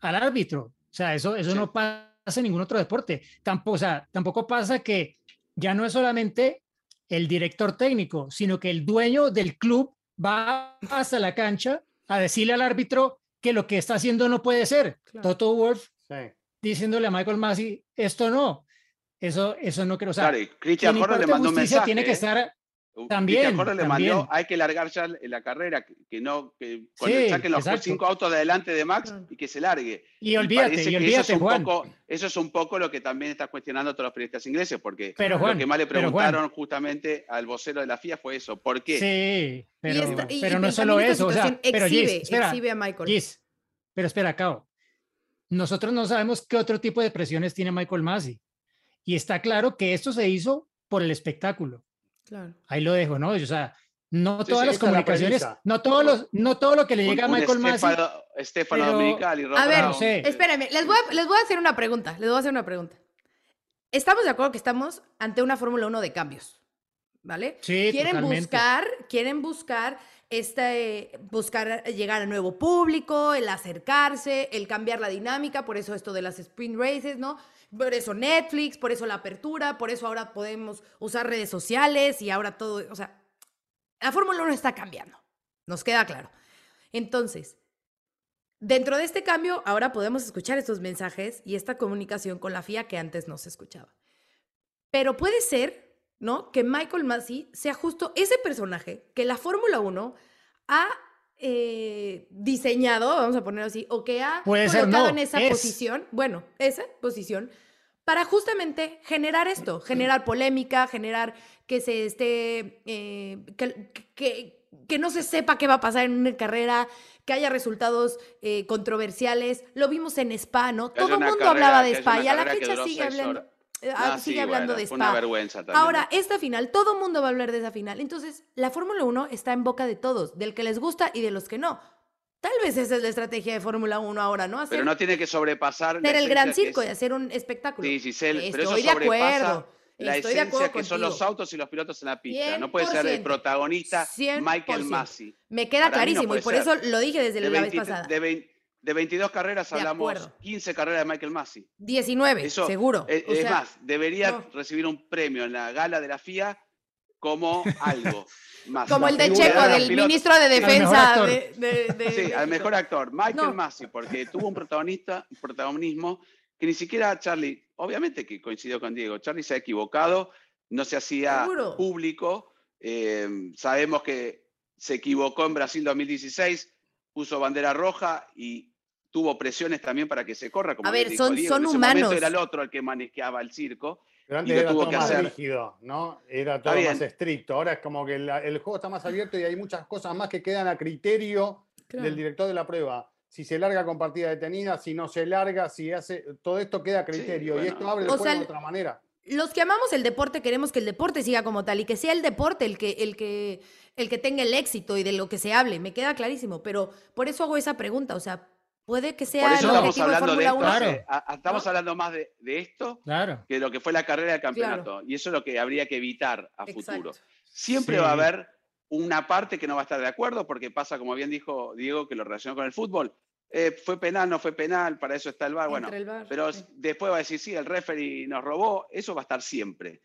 al árbitro. O sea, eso, eso no pasa en ningún otro deporte. Tampoco, o sea, tampoco pasa que ya no es solamente el director técnico, sino que el dueño del club va hasta la cancha a decirle al árbitro que lo que está haciendo no puede ser. Toto Wolf diciéndole a Michael Massey, esto no. Eso, eso no quiero saber. Cristian le mandó un mensaje. Tiene que ¿eh? estar también, le mandó, hay que largar ya la carrera, que no, que saquen los cinco autos de adelante de Max y que se largue. Y olvídate, y olvídate, eso es, Juan. Un poco, eso es un poco lo que también está cuestionando todos los periodistas ingleses, porque lo que más le preguntaron justamente al vocero de la FIA fue eso, ¿por qué? Sí, pero, pero no solo eso, o sea, pero exhibe, exhibe a Michael. Gis, pero espera, Cao, nosotros no sabemos qué otro tipo de presiones tiene Michael Masi. Y está claro que esto se hizo por el espectáculo. Ahí lo dejo, ¿no? O sea, no todas las comunicaciones, no todos los, no todo lo que le llega a Michael Masi. Estefano Dominical y A ver, no sé. espérenme, les voy, a, les voy a hacer una pregunta, les voy a hacer una pregunta. Estamos de acuerdo que estamos ante una Fórmula 1 de cambios, ¿vale? Sí, quieren buscar, quieren buscar este, buscar llegar al nuevo público, el acercarse, el cambiar la dinámica, por eso esto de las sprint races, ¿no? Por eso Netflix, por eso la apertura, por eso ahora podemos usar redes sociales y ahora todo, o sea, la Fórmula 1 está cambiando, nos queda claro. Entonces, dentro de este cambio, ahora podemos escuchar estos mensajes y esta comunicación con la FIA que antes no se escuchaba. Pero puede ser, ¿no? Que Michael Massey sea justo ese personaje que la Fórmula 1 ha eh, diseñado, vamos a ponerlo así, o que ha colocado en esa posición, bueno, esa posición, para justamente generar esto, generar polémica, generar que se esté, eh, que, que, no se sepa qué va a pasar en una carrera, que haya resultados eh, controversiales. Lo vimos en Spa, ¿no? Todo el mundo hablaba de Spa y a la fecha sigue hablando. Ah, sigue hablando de Spa. Una vergüenza también. Ahora, esta final, todo mundo va a hablar de esa final. Entonces, la Fórmula 1 está en boca de todos, del que les gusta y de los que no. Tal vez esa es la estrategia de Fórmula 1 ahora, ¿no? pero no tiene que sobrepasar. Hacer el gran circo y hacer un espectáculo. Sí, Giselle, pero eso de acuerdo. La Estoy esencia que son los autos y los pilotos en la pista. No puede ser el protagonista Michael Massey. Me queda clarísimo y por eso lo dije desde la vez pasada. De 22 carreras hablamos 15 carreras de Michael Massey. 19, seguro. Es, más, debería recibir un premio en la gala de la FIA como algo. Más. Como el de Checo, del ministro de Defensa. sí, al mejor actor. Michael Massey, porque tuvo un protagonista, un protagonismo que ni siquiera Charlie, obviamente que coincidió con Diego, Charlie se ha equivocado, no se hacía público. Eh, sabemos que se equivocó en Brasil 2016, puso bandera roja y tuvo presiones también para que se corra. Como a ver, son, son humanos. era el otro el que manejaba el circo. Pero antes era todo más rígido, ¿no? Era todo más estricto. Ahora es como que el, juego está más abierto y hay muchas cosas más que quedan a criterio del director de la prueba. Si se larga con partida detenida, si no se larga, si hace. Todo esto queda a criterio y esto abre el juego de otra manera. Los que amamos el deporte queremos que el deporte siga como tal y que sea el deporte el que, el que, el que tenga el éxito y de lo que se hable. Me queda clarísimo. Pero por eso hago esa pregunta. O sea, Puede que sea el objetivo de Fórmula 1. Estamos hablando más de, esto que de lo que fue la carrera del campeonato. Y eso es lo que habría que evitar a futuro. Siempre va a haber una parte que no va a estar de acuerdo, porque pasa, como bien dijo Diego, que lo relacionó con el fútbol. Eh, fue penal, no fue penal, para eso está el VAR. Bueno, pero después va a decir, sí, el referee nos robó, eso va a estar siempre.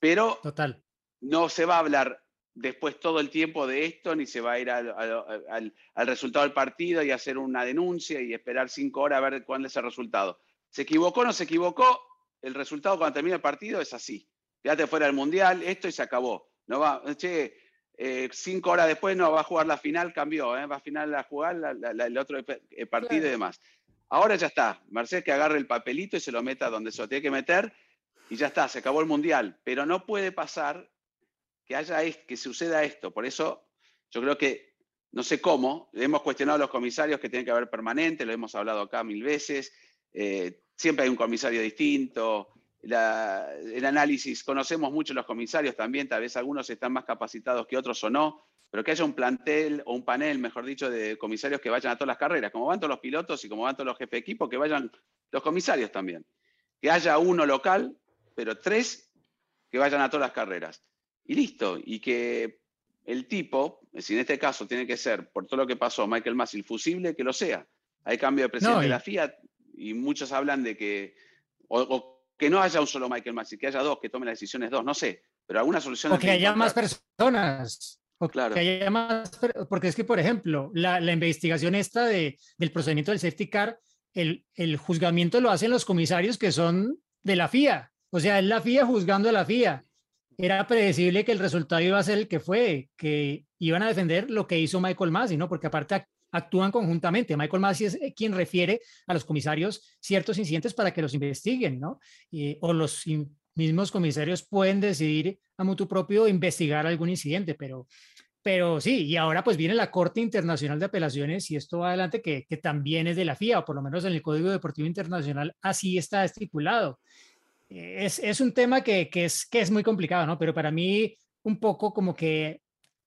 Pero Total. no se va a hablar después todo el tiempo de esto, ni se va a ir al, resultado del partido y hacer una denuncia y esperar cinco horas a ver cuál es el resultado. ¿Se equivocó o no se equivocó? El resultado cuando termina el partido es así. Quédate fuera del Mundial, esto y se acabó. No va, che, eh, cinco horas después no va a jugar la final, cambió, ¿eh? va a final a jugar el otro eh, partido y demás. Ahora ya está. Mercedes que agarre el papelito y se lo meta donde se lo tiene que meter y ya está, se acabó el Mundial. Pero no puede pasar que, haya, que suceda esto. Por eso yo creo que, no sé cómo, hemos cuestionado a los comisarios que tienen que haber permanente, lo hemos hablado acá mil veces, eh, siempre hay un comisario distinto, el análisis, conocemos mucho los comisarios también, tal vez algunos están más capacitados que otros o no, pero que haya un plantel o un panel, mejor dicho, de comisarios que vayan a todas las carreras, como van todos los pilotos y como van todos los jefes de equipo, que vayan los comisarios también. Que haya uno local, pero tres que vayan a todas las carreras. Y listo. Y que el tipo, si en este caso tiene que ser, por todo lo que pasó, Michael Massey, fusible, que lo sea. Hay cambio de presidente de la FIA y muchos hablan de que, o, que no haya un solo Michael Massey, que haya dos, que tomen las decisiones dos, no sé, pero alguna solución. O que haya más personas. O claro. que haya más, porque es que, por ejemplo, la, la investigación esta de, del procedimiento del safety car, el, el juzgamiento lo hacen los comisarios que son de la FIA. O sea, es la FIA juzgando a la FIA era predecible que el resultado iba a ser el que fue, que iban a defender lo que hizo Michael Massey, ¿no? Porque aparte actúan conjuntamente. Michael Massey es eh, quien refiere a los comisarios ciertos incidentes para que los investiguen, ¿no? o los mismos comisarios pueden decidir a mutuo propio investigar algún incidente, pero, pero sí, y ahora pues viene la Corte Internacional de Apelaciones y esto va adelante que, que también es de la FIA, o por lo menos en el Código Deportivo Internacional así está estipulado es, es un tema que, que, es, que es muy complicado, ¿no? Pero para mí un poco como que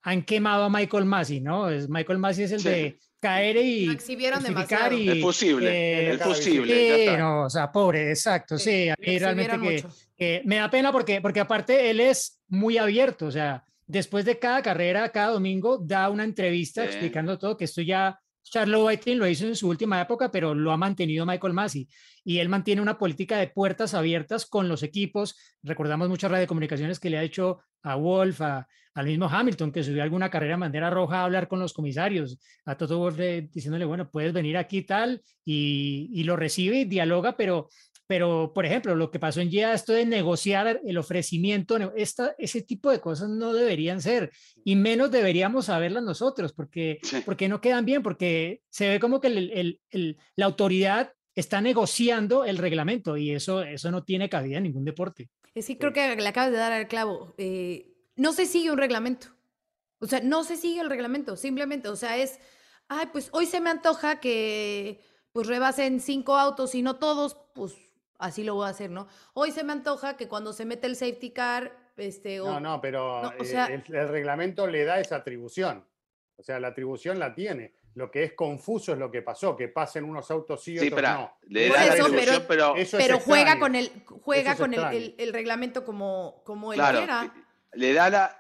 han quemado a Michael Massey, ¿no? Es, Michael Massey es el de caer y... Lo exhibieron demasiado. Y, el fusible, eh, el fusible. Sí, no, o sea, pobre, exacto, sí. a mí realmente que, que, me da pena porque, porque aparte él es muy abierto, o sea, después de cada carrera, cada domingo, da una entrevista explicando todo, que esto ya Charles Whiting lo hizo en su última época, pero lo ha mantenido Michael Massey. Y él mantiene una política de puertas abiertas con los equipos. Recordamos muchas radiocomunicaciones que le ha hecho a Wolf, al mismo Hamilton, que subió alguna carrera en bandera roja a hablar con los comisarios, a Toto Wolf diciéndole, bueno, puedes venir aquí tal, y lo recibe y dialoga, pero pero, por ejemplo, lo que pasó en GIA, esto de negociar el ofrecimiento, esta, ese tipo de cosas no deberían ser, y menos deberíamos saberlas nosotros, porque, porque no quedan bien, porque se ve como que el, el, la autoridad está negociando el reglamento, y eso, eso no tiene cabida en ningún deporte. Sí, creo que le acabas de dar al clavo. Eh, no se sigue un reglamento. O sea, no se sigue el reglamento, simplemente, o sea, es, ay, pues hoy se me antoja que pues rebasen cinco autos y no todos, pues así lo voy a hacer, ¿no? Hoy se me antoja que cuando se mete el safety car, este... no, no, pero eh, el, reglamento le da esa atribución. O sea, la atribución la tiene. Lo que es confuso es lo que pasó, que pasen unos autos sí, y otros no. Le da eso, pero, pero, juega con el juega con el, el, reglamento como, como él quiera. Le da la,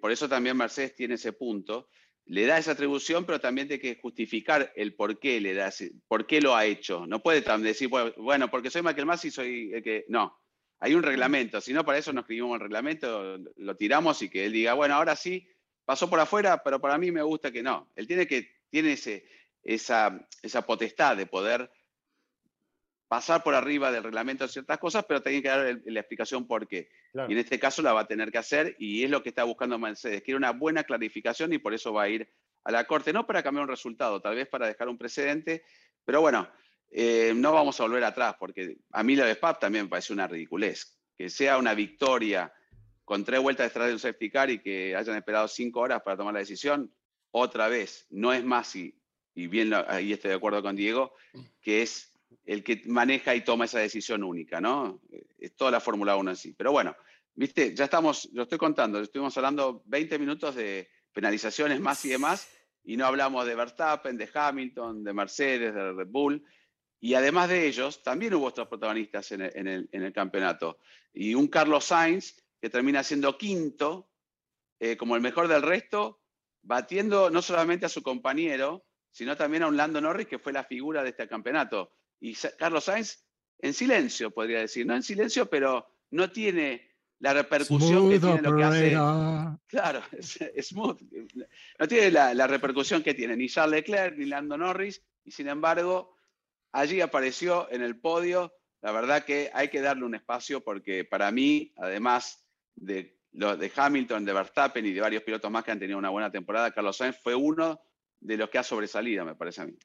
por eso también Mercedes tiene ese punto, le da esa atribución, pero también tiene que justificar el por qué le da, por qué lo ha hecho. No puede decir, bueno, porque soy Michael Masi, soy que. No, hay un reglamento. Si no, para eso no escribimos el reglamento, lo tiramos y que él diga, bueno, ahora sí, pasó por afuera, pero para mí me gusta que no. Él tiene que, tiene ese, esa, potestad de poder pasar por arriba del reglamento ciertas cosas, pero tiene que dar la explicación por qué. Y en este caso la va a tener que hacer y es lo que está buscando Mercedes. Quiere una buena clarificación y por eso va a ir a la Corte, no para cambiar un resultado, tal vez para dejar un precedente, pero bueno, eh, no vamos a volver atrás, porque a mí la de SPAP también me parece una ridiculez. Que sea una victoria con tres vueltas detrás de un safety car y que hayan esperado cinco horas para tomar la decisión, otra vez, no es más, y, y bien ahí estoy de acuerdo con Diego, que es el que maneja y toma esa decisión única, ¿no? Es toda la Fórmula 1 en sí. Pero bueno, viste, ya estamos, lo estoy contando, estuvimos hablando 20 minutos de penalizaciones más y demás, y no hablamos de Verstappen, de Hamilton, de Mercedes, de Red Bull. Y además de ellos, también hubo otros protagonistas en el, campeonato. Y un Carlos Sainz, que termina siendo quinto, eh, como el mejor del resto, batiendo no solamente a su compañero, sino también a un Lando Norris, que fue la figura de este campeonato. Y Carlos Sainz en silencio, podría decir, no en silencio, pero no tiene la repercusión que tiene lo que hace. Claro, es, smooth. No tiene la, repercusión que tiene ni Charles Leclerc ni Lando Norris, y sin embargo, allí apareció en el podio. La verdad que hay que darle un espacio porque para mí, además de, de Hamilton, de Verstappen y de varios pilotos más que han tenido una buena temporada, Carlos Sainz fue uno de los que ha sobresalido, me parece a mí.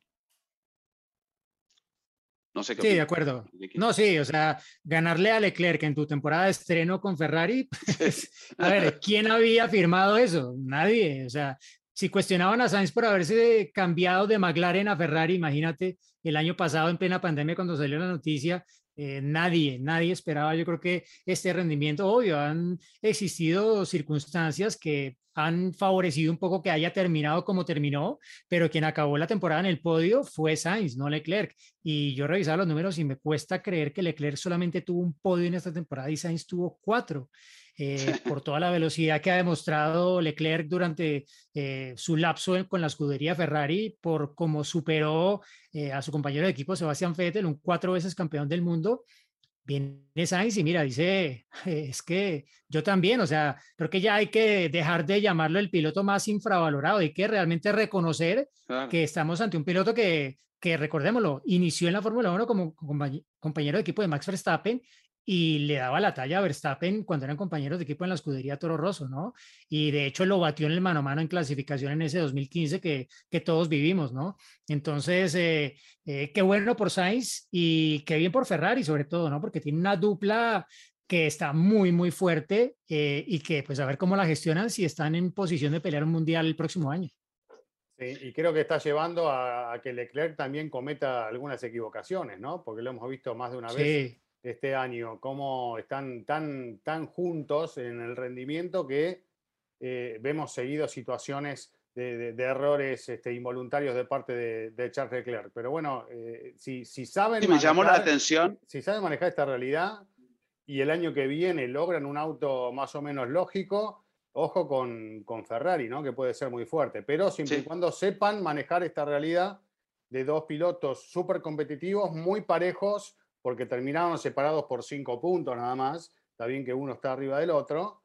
No sé qué Sí, de acuerdo. No, sí, o sea, ganarle a Leclerc en tu temporada de estreno con Ferrari, pues, a ver, ¿quién había firmado eso? Nadie, o sea, si cuestionaban a Sainz por haberse cambiado de McLaren a Ferrari, imagínate el año pasado en plena pandemia cuando salió la noticia eh, nadie, nadie esperaba, yo creo que este rendimiento, obvio, han existido circunstancias que han favorecido un poco que haya terminado como terminó, pero quien acabó la temporada en el podio fue Sainz, no Leclerc. Y yo revisaba los números y me cuesta creer que Leclerc solamente tuvo un podio en esta temporada y Sainz tuvo cuatro. Eh, por toda la velocidad que ha demostrado Leclerc durante eh, su lapso con la escudería Ferrari, por cómo superó eh, a su compañero de equipo Sebastián Vettel, un cuatro veces campeón del mundo. Viene Sainz y mira, dice, es que yo también, o sea, creo que ya hay que dejar de llamarlo el piloto más infravalorado, hay que realmente reconocer que estamos ante un piloto que, que recordémoslo, inició en la Fórmula 1 como compañero de equipo de Max Verstappen y le daba la talla a Verstappen cuando eran compañeros de equipo en la escudería Toro Rosso, ¿no? Y de hecho lo batió en el mano a mano en clasificación en ese 2015 que, que todos vivimos, ¿no? Entonces, eh, eh, qué bueno por Sainz y qué bien por Ferrari sobre todo, ¿no? Porque tiene una dupla que está muy, muy fuerte eh, y que pues a ver cómo la gestionan si están en posición de pelear un mundial el próximo año. Sí, y creo que está llevando a, a, que Leclerc también cometa algunas equivocaciones, ¿no? Porque lo hemos visto más de una vez sí este año, cómo están tan, tan juntos en el rendimiento que eh, vemos seguido situaciones de, errores este, involuntarios de parte de, Charles Leclerc. Pero bueno, eh, si, si, saben... me llamó la atención. Si saben manejar esta realidad y el año que viene logran un auto más o menos lógico, ojo con, con Ferrari, ¿no? que puede ser muy fuerte. Pero siempre y cuando sepan manejar esta realidad de dos pilotos súper competitivos, muy parejos, porque terminaron separados por cinco puntos nada más. Está bien que uno está arriba del otro,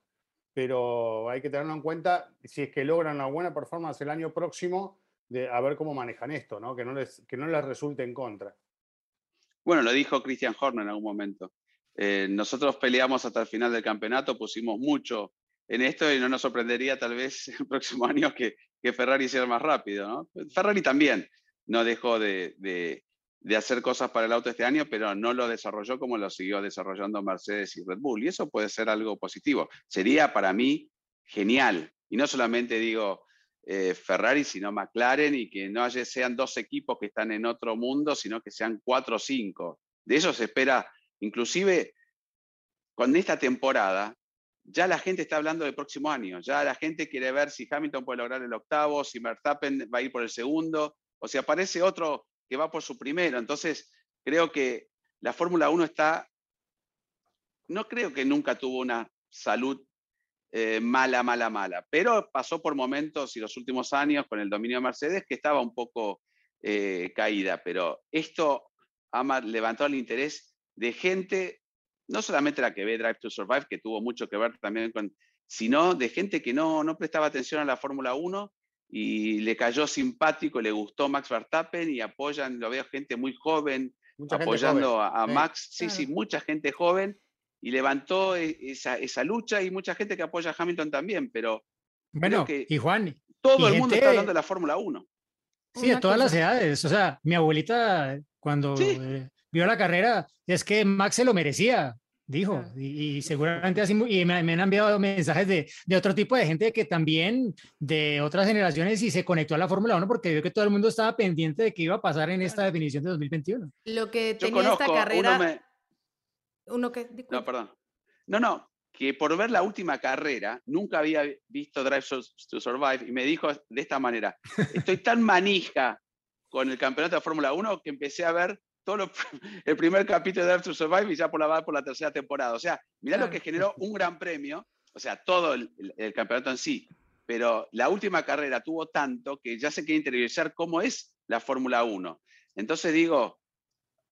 pero hay que tenerlo en cuenta si es que logran una buena performance el año próximo, de a ver cómo manejan esto, ¿no? Que, no les, que no les resulte en contra. Bueno, lo dijo Christian Horner en algún momento. Eh, nosotros peleamos hasta el final del campeonato, pusimos mucho en esto y no nos sorprendería tal vez el próximo año que, que Ferrari sea más rápido. Ferrari también no dejó de, de hacer cosas para el auto este año, pero no lo desarrolló como lo siguió desarrollando Mercedes y Red Bull. Y eso puede ser algo positivo. Sería para mí genial. Y no solamente digo eh, Ferrari, sino McLaren y que no sean dos equipos que están en otro mundo, sino que sean cuatro o cinco. De eso se espera, inclusive con esta temporada, ya la gente está hablando del próximo año. Ya la gente quiere ver si Hamilton puede lograr el octavo, si Verstappen va a ir por el segundo, o si aparece otro que va por su primero. Entonces, creo que la Fórmula 1 está, no creo que nunca tuvo una salud eh, mala, mala, mala, pero pasó por momentos y los últimos años con el dominio de Mercedes que estaba un poco eh, caída, pero esto ha levantado el interés de gente, no solamente la que ve Drive to Survive, que tuvo mucho que ver también con, sino de gente que no, no prestaba atención a la Fórmula 1 y le cayó simpático, le gustó Max Verstappen y apoyan, lo veo gente muy joven apoyando A, Max, sí, sí, mucha gente joven y levantó e, esa, lucha y mucha gente que apoya a Hamilton también, pero bueno, que y Juan, todo el mundo está hablando de la Fórmula 1. Sí, a todas las edades, o sea, mi abuelita cuando eh, vio la carrera es que Max se lo merecía, dijo, y, seguramente así, y me, han enviado mensajes de, de, otro tipo de gente que también de otras generaciones y se conectó a la Fórmula 1 porque vio que todo el mundo estaba pendiente de qué iba a pasar en esta definición de 2021. Lo que tenía esta carrera... Uno, que... No, perdón. No, no, que por ver la última carrera nunca había visto Drive to Survive y me dijo de esta manera, estoy tan manija con el campeonato de Fórmula 1 que empecé a ver todo el primer capítulo de to Survive y ya por la, por la tercera temporada. O sea, mirá lo que generó un gran premio, o sea, todo el, campeonato en sí, pero la última carrera tuvo tanto que ya se quiere interiorizar cómo es la Fórmula 1. Entonces digo,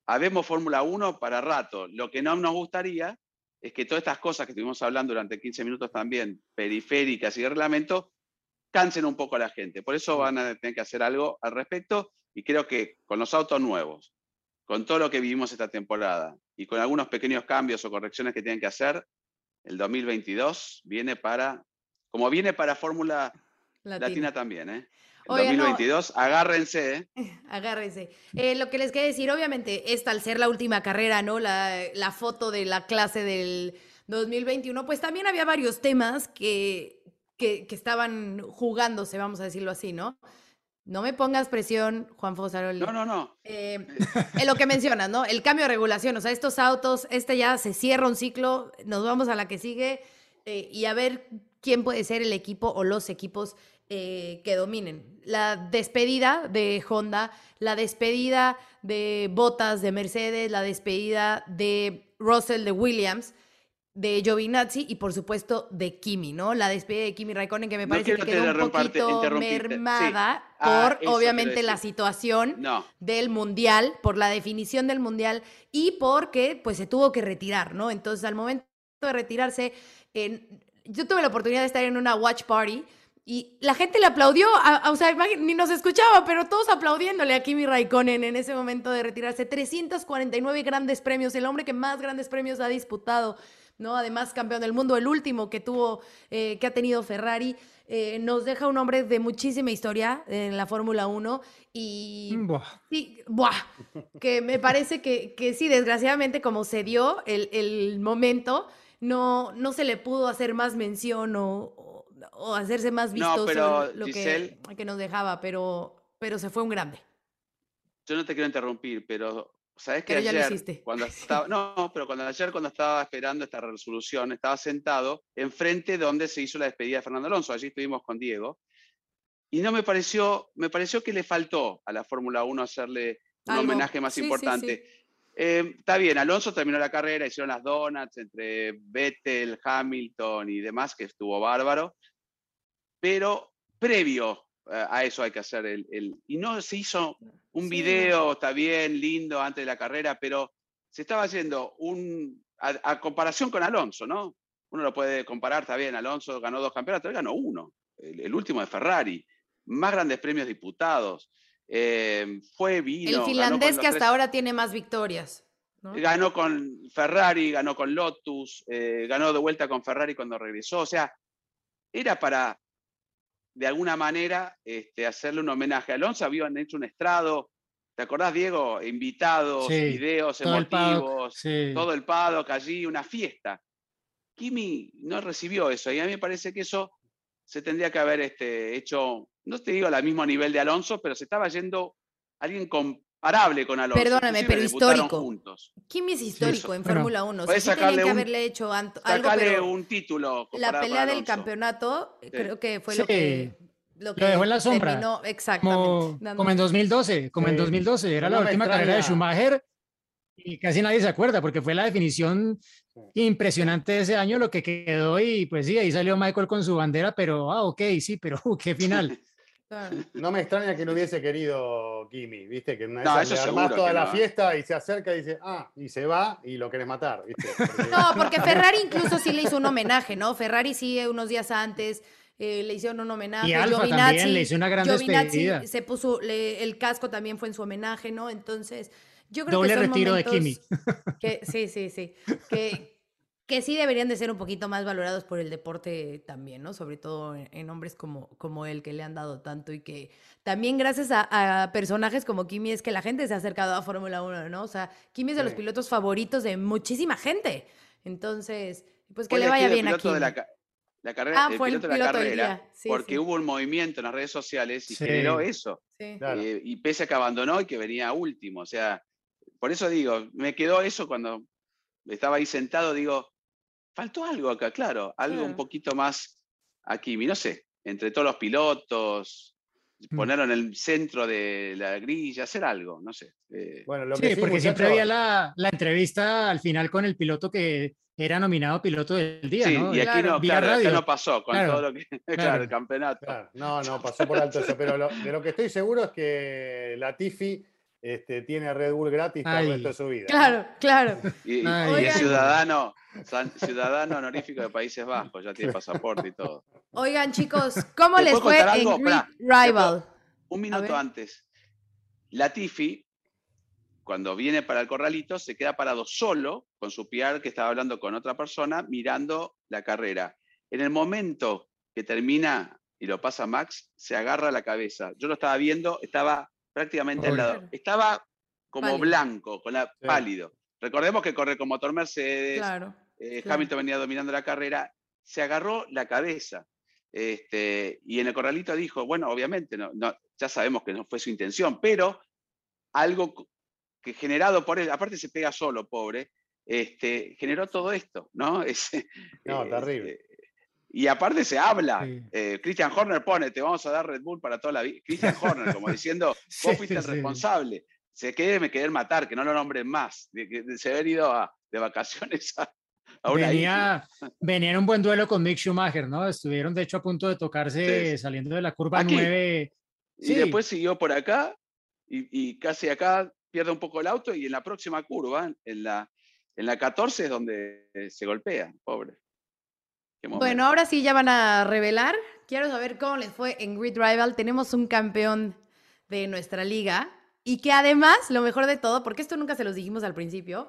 habemos Fórmula 1 para rato. Lo que no nos gustaría es que todas estas cosas que estuvimos hablando durante 15 minutos también, periféricas y de reglamento, cansen un poco a la gente. Por eso van a tener que hacer algo al respecto y creo que con los autos nuevos, con todo lo que vivimos esta temporada y con algunos pequeños cambios o correcciones que tienen que hacer, el 2022 viene para, como viene para Fórmula Latina. también, ¿eh? El 2022, agárrense. ¿eh? Agárrense. Eh, lo que les quiero decir, obviamente, esta al ser la última carrera, ¿no? La, la foto de la clase del 2021, pues también había varios temas que, que, que estaban jugándose, vamos a decirlo así, ¿no? No me pongas presión, Juan Fosaroli. No, no, no. Eh, en lo que mencionas, ¿no? El cambio de regulación, o sea, estos autos, este ya se cierra un ciclo, nos vamos a la que sigue eh, y a ver quién puede ser el equipo o los equipos eh, que dominen. La despedida de Honda, la despedida de Bottas de Mercedes, la despedida de Russell de Williams de Giovinazzi y por supuesto de Kimi, ¿no? La despedida de Kimi Raikkonen que me parece que quedó un poquito mermada Ah, por obviamente la situación del mundial, por la definición del mundial y porque pues se tuvo que retirar, ¿no? Entonces al momento de retirarse, yo tuve la oportunidad de estar en una watch party y la gente le aplaudió, o sea, ni nos escuchaba, pero todos aplaudiéndole a Kimi Raikkonen en ese momento de retirarse. 349 grandes premios, el hombre que más grandes premios ha disputado. ¿No? Además, campeón del mundo, el último que tuvo, eh, que ha tenido Ferrari. Eh, nos deja un hombre de muchísima historia en la Fórmula 1 y Sí, que me parece que, que, sí, desgraciadamente como se dio el, el, momento, no, no se le pudo hacer más mención o, o, hacerse más vistoso lo que, que, nos dejaba, pero, pero se fue un grande. Yo no te quiero interrumpir, pero ¿Sabes que ayer, cuando estaba, no, pero cuando ayer cuando estaba esperando esta resolución, estaba sentado enfrente donde se hizo la despedida de Fernando Alonso. Allí estuvimos con Diego. Y no me pareció, me pareció que le faltó a la Fórmula 1 hacerle un homenaje más importante. Eh, está bien, Alonso terminó la carrera, hicieron las donuts entre Vettel, Hamilton y demás, que estuvo bárbaro. Pero previo a eso hay que hacer el, Y no se hizo un video, está bien, lindo, antes de la carrera, pero se estaba haciendo un... A, comparación con Alonso, ¿no? Uno lo puede comparar, está bien, Alonso ganó dos campeonatos, él ganó uno, el, último de Ferrari, más grandes premios diputados, eh, fue vino. El finlandés que hasta ahora tiene más victorias. Ganó con Ferrari, ganó con Lotus, eh, ganó de vuelta con Ferrari cuando regresó. O sea, era para de alguna manera este, hacerle un homenaje. a Alonso habían hecho un estrado, ¿te acordás, Diego? Invitados, videos emotivos, todo el paddock allí, una fiesta. Kimi no recibió eso y a mí me parece que eso se tendría que haber este, hecho, no te digo al mismo nivel de Alonso, pero se estaba yendo alguien comparable con Alonso. Perdóname, pero histórico. Kimi es histórico en Fórmula 1. Sí, que haberle hecho algo, un título. La pelea del campeonato, creo que fue lo que lo, que dejó en la sombra. Terminó, exactamente. Como, en 2012, como en 2012, era la última carrera de Schumacher y casi nadie se acuerda porque fue la definición impresionante de ese año lo que quedó y pues sí, ahí salió Michael con su bandera, pero ah, ok, sí, pero uh, qué final. No me extraña que no hubiese querido Kimi, ¿viste? Que una vez no, le toda la fiesta y se acerca y dice, ah, y se va y lo querés matar, ¿viste? No, porque Ferrari incluso sí le hizo un homenaje, ¿no? Ferrari sí unos días antes eh, le hicieron un homenaje. Y Alfa también le hizo una gran despedida. se puso, el casco también fue en su homenaje, ¿no? Entonces, yo creo Doble que son retiro de Kimi. Que, sí, sí, sí. Que, que sí deberían de ser un poquito más valorados por el deporte también, ¿no? Sobre todo en, hombres como, como él, que le han dado tanto y que también gracias a, personajes como Kimi es que la gente se ha acercado a Fórmula 1, ¿no? O sea, Kimi es de los pilotos favoritos de muchísima gente. Entonces, pues que le vaya bien a Kimi. la, carrera, ah, fue piloto, de la carrera, porque hubo un movimiento en las redes sociales y generó eso. Eh, y pese a que abandonó y que venía último, o sea, por eso digo, me quedó eso cuando estaba ahí sentado, digo, faltó algo acá, claro, algo un poquito más aquí, no sé, entre todos los pilotos, mm. ponerlo en el centro de la grilla, hacer algo, no sé. Eh. Bueno, lo que sí, porque siempre había la, la, entrevista al final con el piloto que era nominado piloto del día, sí, Y aquí no, claro, no pasó con todo lo que. Claro, el campeonato. No, no, pasó por alto eso. Pero de lo que estoy seguro es que la Tifi este, tiene Red Bull gratis para el resto de su vida. Claro, claro. Y, es ciudadano, ciudadano honorífico de Países Bajos, ya tiene pasaporte y todo. Oigan, chicos, ¿cómo les fue en Rival? Un minuto antes. Latifi, cuando viene para el corralito, se queda parado solo con su PR que estaba hablando con otra persona, mirando la carrera. En el momento que termina y lo pasa Max, se agarra la cabeza. Yo lo estaba viendo, estaba prácticamente al lado. Estaba como blanco, con la, pálido. Recordemos que corre con motor Mercedes, eh, Hamilton venía dominando la carrera, se agarró la cabeza. Este, y en el corralito dijo, bueno, obviamente, no, ya sabemos que no fue su intención, pero algo que generado por él, aparte se pega solo, pobre, este, generó todo esto, ¿no? Es, no, terrible. Y aparte se habla. Eh, Christian Horner pone, te vamos a dar Red Bull para toda la vida. Christian Horner, como diciendo, vos fuiste el responsable. Se quede, me quedé matar, que no lo nombren más. De, de, se haber ido de vacaciones a, venía, venía en un buen duelo con Mick Schumacher, ¿no? Estuvieron de hecho a punto de tocarse saliendo de la curva 9. Y después siguió por acá y, casi acá pierde un poco el auto y en la próxima curva, en la, en la 14 es donde se golpea, pobre. Bueno, ahora sí ya van a revelar. Quiero saber cómo les fue en Grid Rival. Tenemos un campeón de nuestra liga y que además, lo mejor de todo, porque esto nunca se los dijimos al principio,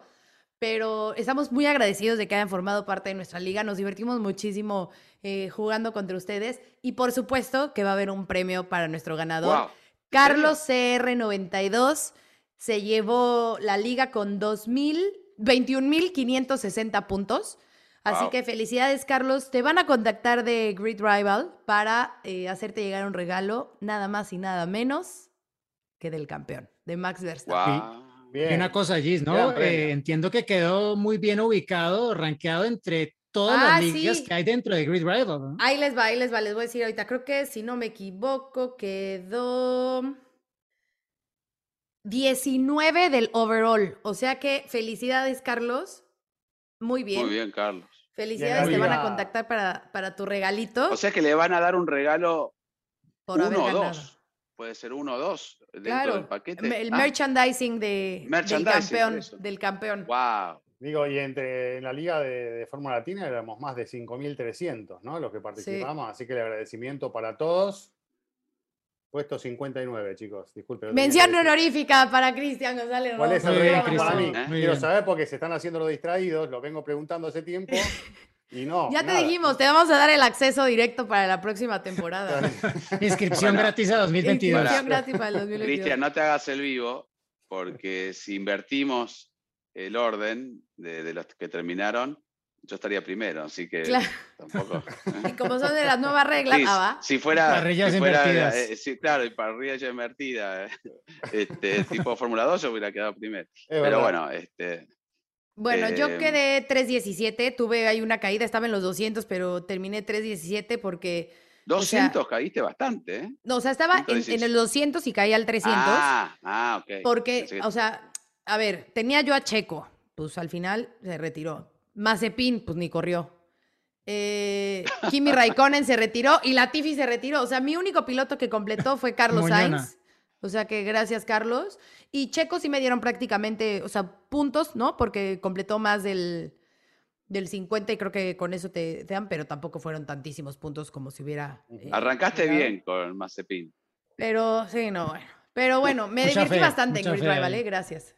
pero estamos muy agradecidos de que hayan formado parte de nuestra liga. Nos divertimos muchísimo eh, jugando contra ustedes y por supuesto que va a haber un premio para nuestro ganador. Carlos CR92 se llevó la liga con 21.560 puntos. Así que felicidades, Carlos. Te van a contactar de Grid Rival para eh, hacerte llegar un regalo, nada más y nada menos que del campeón, de Max Verstappen. Y una cosa, Gis, ¿no? Eh, entiendo que quedó muy bien ubicado, rankeado entre todas las ah, ligas que hay dentro de Grid Rival. ¿no? Ahí les va, ahí les va, les voy a decir ahorita. Creo que si no me equivoco, quedó 19 del overall. O sea que felicidades, Carlos. Muy bien. Muy bien, Carlos. Felicidades, te van a contactar para, para tu regalito. O sea que le van a dar un regalo Por uno o dos puede ser uno o dos dentro del paquete. El ah. merchandising, de, del campeón. Del campeón. Wow. Digo, y entre en la liga de, Fórmula Latina éramos más de 5.300, ¿no? Los que participamos, así que el agradecimiento para todos. Puesto 59, chicos, disculpen. Mención honorífica para Cristian González. ¿Cuál es el para mí? Quiero saber porque se están haciendo los distraídos, lo vengo preguntando hace tiempo. Y no, ya te dijimos, te vamos a dar el acceso directo para la próxima temporada. Inscripción gratis a 2022. Inscripción gratis para el 2022. Cristian, no te hagas el vivo, porque si invertimos el orden de, los que terminaron, yo estaría primero, así que tampoco. Y como son de las nuevas reglas, sí, ah, si fuera. Parrillas invertidas. Eh, sí, claro, y parrillas invertidas, este, tipo Fórmula 2, yo hubiera quedado primero. Pero bueno, este. Bueno, yo em, quedé 3.17, tuve ahí una caída, estaba en los 200, pero terminé 3.17 porque... 200 caíste bastante, ¿eh? No, o sea, estaba en, el 200 y caí al 300. Ah, ah ok. Porque, o sea, a ver, tenía yo a Checo, pues al final se retiró. Mazepin, pues ni corrió. Eh, Kimi Raikkonen se retiró y Latifi se retiró. O sea, mi único piloto que completó fue Carlos Sainz. O sea que gracias, Carlos. Y Checo sí me dieron prácticamente, o sea, puntos, ¿no? Porque completó más del, del 50 y creo que con eso te, dan, pero tampoco fueron tantísimos puntos como si hubiera. Eh, Arrancaste bien con Mazepin. Pero sí, no, bueno. Pero bueno, me divertí bastante en Grid Rival, ¿eh? Gracias.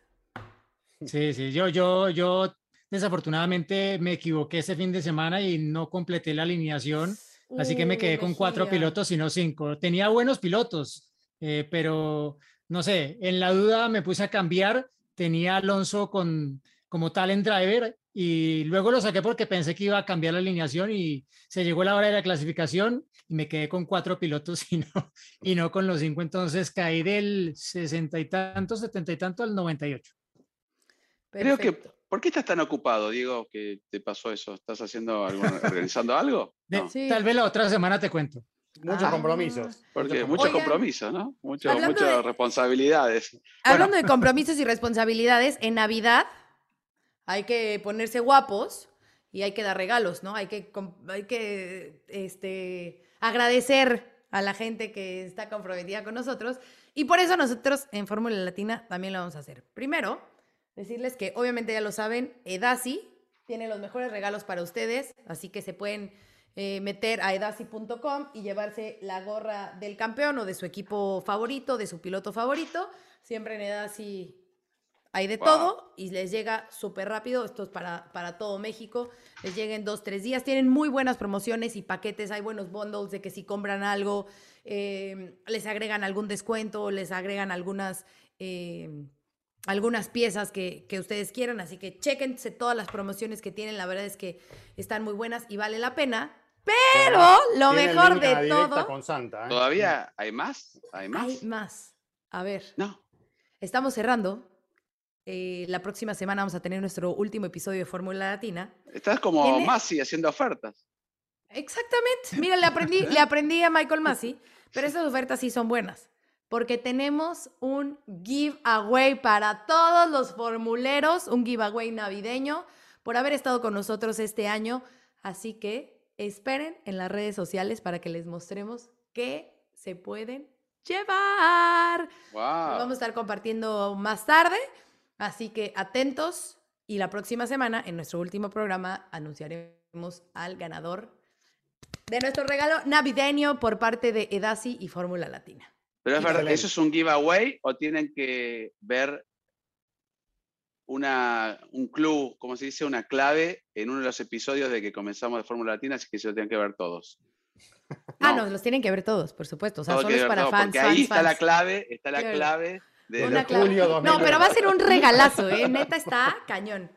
Sí, sí, yo, yo, yo desafortunadamente me equivoqué ese fin de semana y no completé la alineación, así que me quedé con cuatro pilotos y no cinco. Tenía buenos pilotos, eh, pero no sé, en la duda me puse a cambiar, tenía Alonso con, como talent driver y luego lo saqué porque pensé que iba a cambiar la alineación y se llegó la hora de la clasificación y me quedé con cuatro pilotos y no, y no con los cinco, entonces caí del sesenta y tanto, setenta y tanto al 98. Creo que, ¿por qué estás tan ocupado, Diego, que te pasó eso? ¿Estás haciendo organizando algo? Tal vez la otra semana te cuento. Muchos ah. compromisos. Porque muchos compromisos, ¿no? muchas responsabilidades. Hablando de compromisos y responsabilidades, en Navidad hay que ponerse guapos y hay que dar regalos, ¿no? Hay que, hay que este, agradecer a la gente que está comprometida con nosotros. Y por eso nosotros en Fórmula Latina también lo vamos a hacer. Primero, decirles que obviamente ya lo saben, Edasi tiene los mejores regalos para ustedes, así que se pueden eh, meter a edasi.com y llevarse la gorra del campeón o de su equipo favorito, de su piloto favorito. Siempre en Edasi hay de todo y les llega súper rápido. Esto es para, para todo México. Les llega en dos, tres días. Tienen muy buenas promociones y paquetes. Hay buenos bundles de que si compran algo, eh, les agregan algún descuento, les agregan algunas... Eh, algunas piezas que, que, ustedes quieran, así que chequense todas las promociones que tienen, la verdad es que están muy buenas y vale la pena Pero lo Tiene mejor de todo, con Santa. ¿eh? ¿Todavía hay más? ¿Hay más? hay más. A ver, No. estamos cerrando. Eh, la próxima semana vamos a tener nuestro último episodio de Fórmula Latina. Estás como Tiene- Masi haciendo ofertas. Exactamente. Mira, le aprendí, le aprendí a Michael Massey, pero estas ofertas sí son buenas. Porque tenemos un giveaway para todos los formuleros, un giveaway navideño por haber estado con nosotros este año. Así que esperen en las redes sociales para que les mostremos qué se pueden llevar. Lo Wow. vamos a estar compartiendo más tarde, así que atentos y la próxima semana en nuestro último programa anunciaremos al ganador de nuestro regalo navideño por parte de Edasi y Fórmula Latina. Pero es verdad. ¿eso es un giveaway o tienen que ver una, un club, como se dice, una clave en uno de los episodios de que comenzamos de Fórmula Latina? Así que se lo tienen que ver todos. Ah, no, los tienen que ver todos, por supuesto. O sea, solo es para todo, fans, porque fans, ahí está la clave, está la Claro. clave de Una julio No, 2020. pero va a ser un regalazo, ¿eh? Neta está cañón.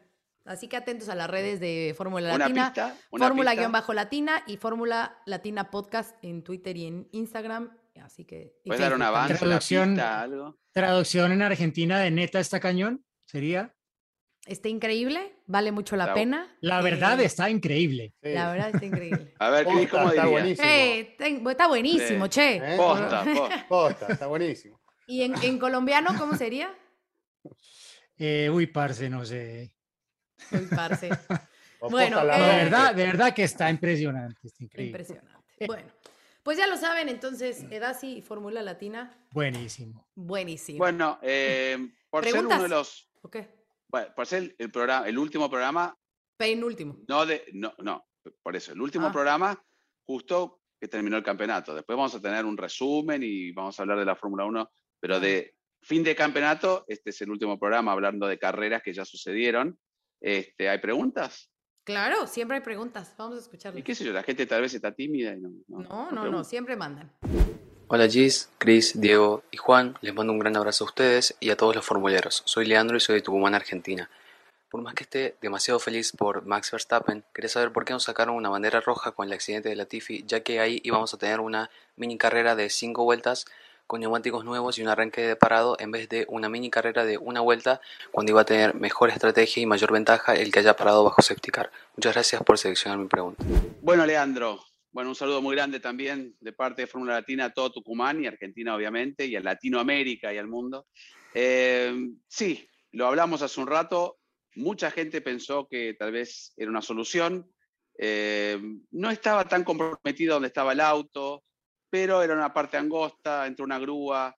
Así que atentos a las redes de Fórmula una Latina. pista. Una Fórmula pista. guion bajo latina y Fórmula Latina Podcast en Twitter y en Instagram. Así que. ¿Puedes dar un avance, Traducción. pista, algo? Traducción en Argentina de neta está cañón, sería. Está increíble, vale mucho la Está- pena. La verdad eh, está increíble. Sí. La verdad está increíble. A ver, Cris, ¿cómo está diría? buenísimo. Eh, ten- está buenísimo, Sí. che. ¿Eh? Posta, posta. Posta, está buenísimo. ¿Y en, en colombiano cómo sería? Eh, uy, parce, no sé. Uy, parce. Bueno, la eh, verdad, de verdad que está impresionante, está increíble. Impresionante. Bueno, pues ya lo saben, entonces, Edasi y Fórmula Latina, Buenísimo. buenísimo. Bueno, eh, por ser uno de los. Ok, bueno, por ser el, programa, el último programa, penúltimo. no de. No, no, por eso, el último Ah. programa, justo que terminó el campeonato. Después vamos a tener un resumen y vamos a hablar de la Fórmula 1, pero de fin de campeonato, este es el último programa hablando de carreras que ya sucedieron. Este, ¿Hay preguntas? Claro, siempre hay preguntas. Vamos a escucharlas. Y qué sé yo, la gente tal vez está tímida y no. No, no, siempre mandan. Hola Gis, Chris, Diego y Juan, les mando un gran abrazo a ustedes y a todos los formuleros. Soy Leandro y soy de Tucumán, Argentina. Por más que esté demasiado feliz por Max Verstappen, quería saber por qué nos sacaron una bandera roja con el accidente de Latifi, ya que ahí íbamos a tener una mini carrera de 5 vueltas con neumáticos nuevos y un arranque de parado en vez de una mini carrera de una vuelta cuando iba a tener mejor estrategia y mayor ventaja el que haya parado bajo safety car. Muchas gracias por seleccionar mi pregunta. Bueno, Leandro, bueno, un saludo muy grande también de parte de Fórmula Latina a todo Tucumán y Argentina, obviamente, y a Latinoamérica y al mundo. Eh, sí, lo hablamos hace un rato. Mucha gente pensó que tal vez era una solución. Eh, no estaba tan comprometido donde estaba el auto, pero era una parte angosta, entre una grúa.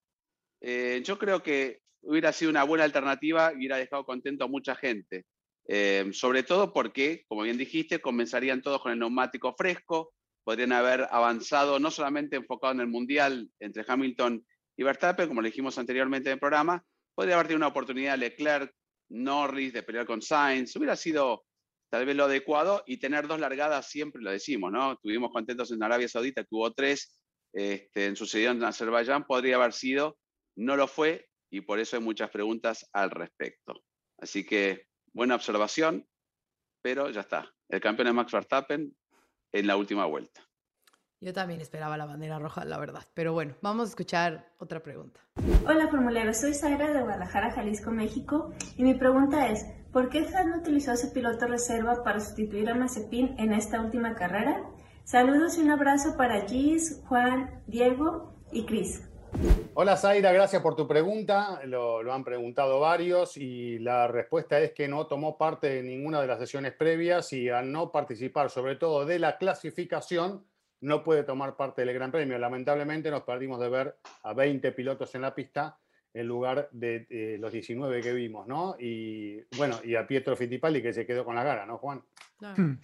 Eh, yo creo que hubiera sido una buena alternativa y hubiera dejado contento a mucha gente. Eh, sobre todo porque, como bien dijiste, comenzarían todos con el neumático fresco, podrían haber avanzado no solamente enfocado en el Mundial entre Hamilton y Verstappen, como le dijimos anteriormente en el programa, podría haber tenido una oportunidad Leclerc, Norris de pelear con Sainz, hubiera sido tal vez lo adecuado y tener dos largadas siempre lo decimos, ¿no? Estuvimos contentos en Arabia Saudita, que hubo tres, este, en sucedió en Azerbaiyán, podría haber sido, no lo fue y por eso hay muchas preguntas al respecto. Así que buena observación, pero ya está. El campeón es Max Verstappen en la última vuelta. Yo también esperaba la bandera roja, la verdad. Pero bueno, vamos a escuchar otra pregunta. Hola formuleros, soy Zaira de Guadalajara, Jalisco, México y mi pregunta es, ¿por qué Haas no utilizó a ese piloto reserva para sustituir a Mazepin en esta última carrera? Saludos y un abrazo para Gis, Juan, Diego y Cris. Hola Zaira, gracias por tu pregunta. Lo, lo han preguntado varios y la respuesta es que no tomó parte de ninguna de las sesiones previas y al no participar, sobre todo de la clasificación, no puede tomar parte del Gran Premio. Lamentablemente nos perdimos de ver a 20 pilotos en la pista en lugar de eh, los 19 que vimos, ¿no? Y bueno, y a Pietro Fittipaldi que se quedó con la gara, ¿no, Juan? Claro.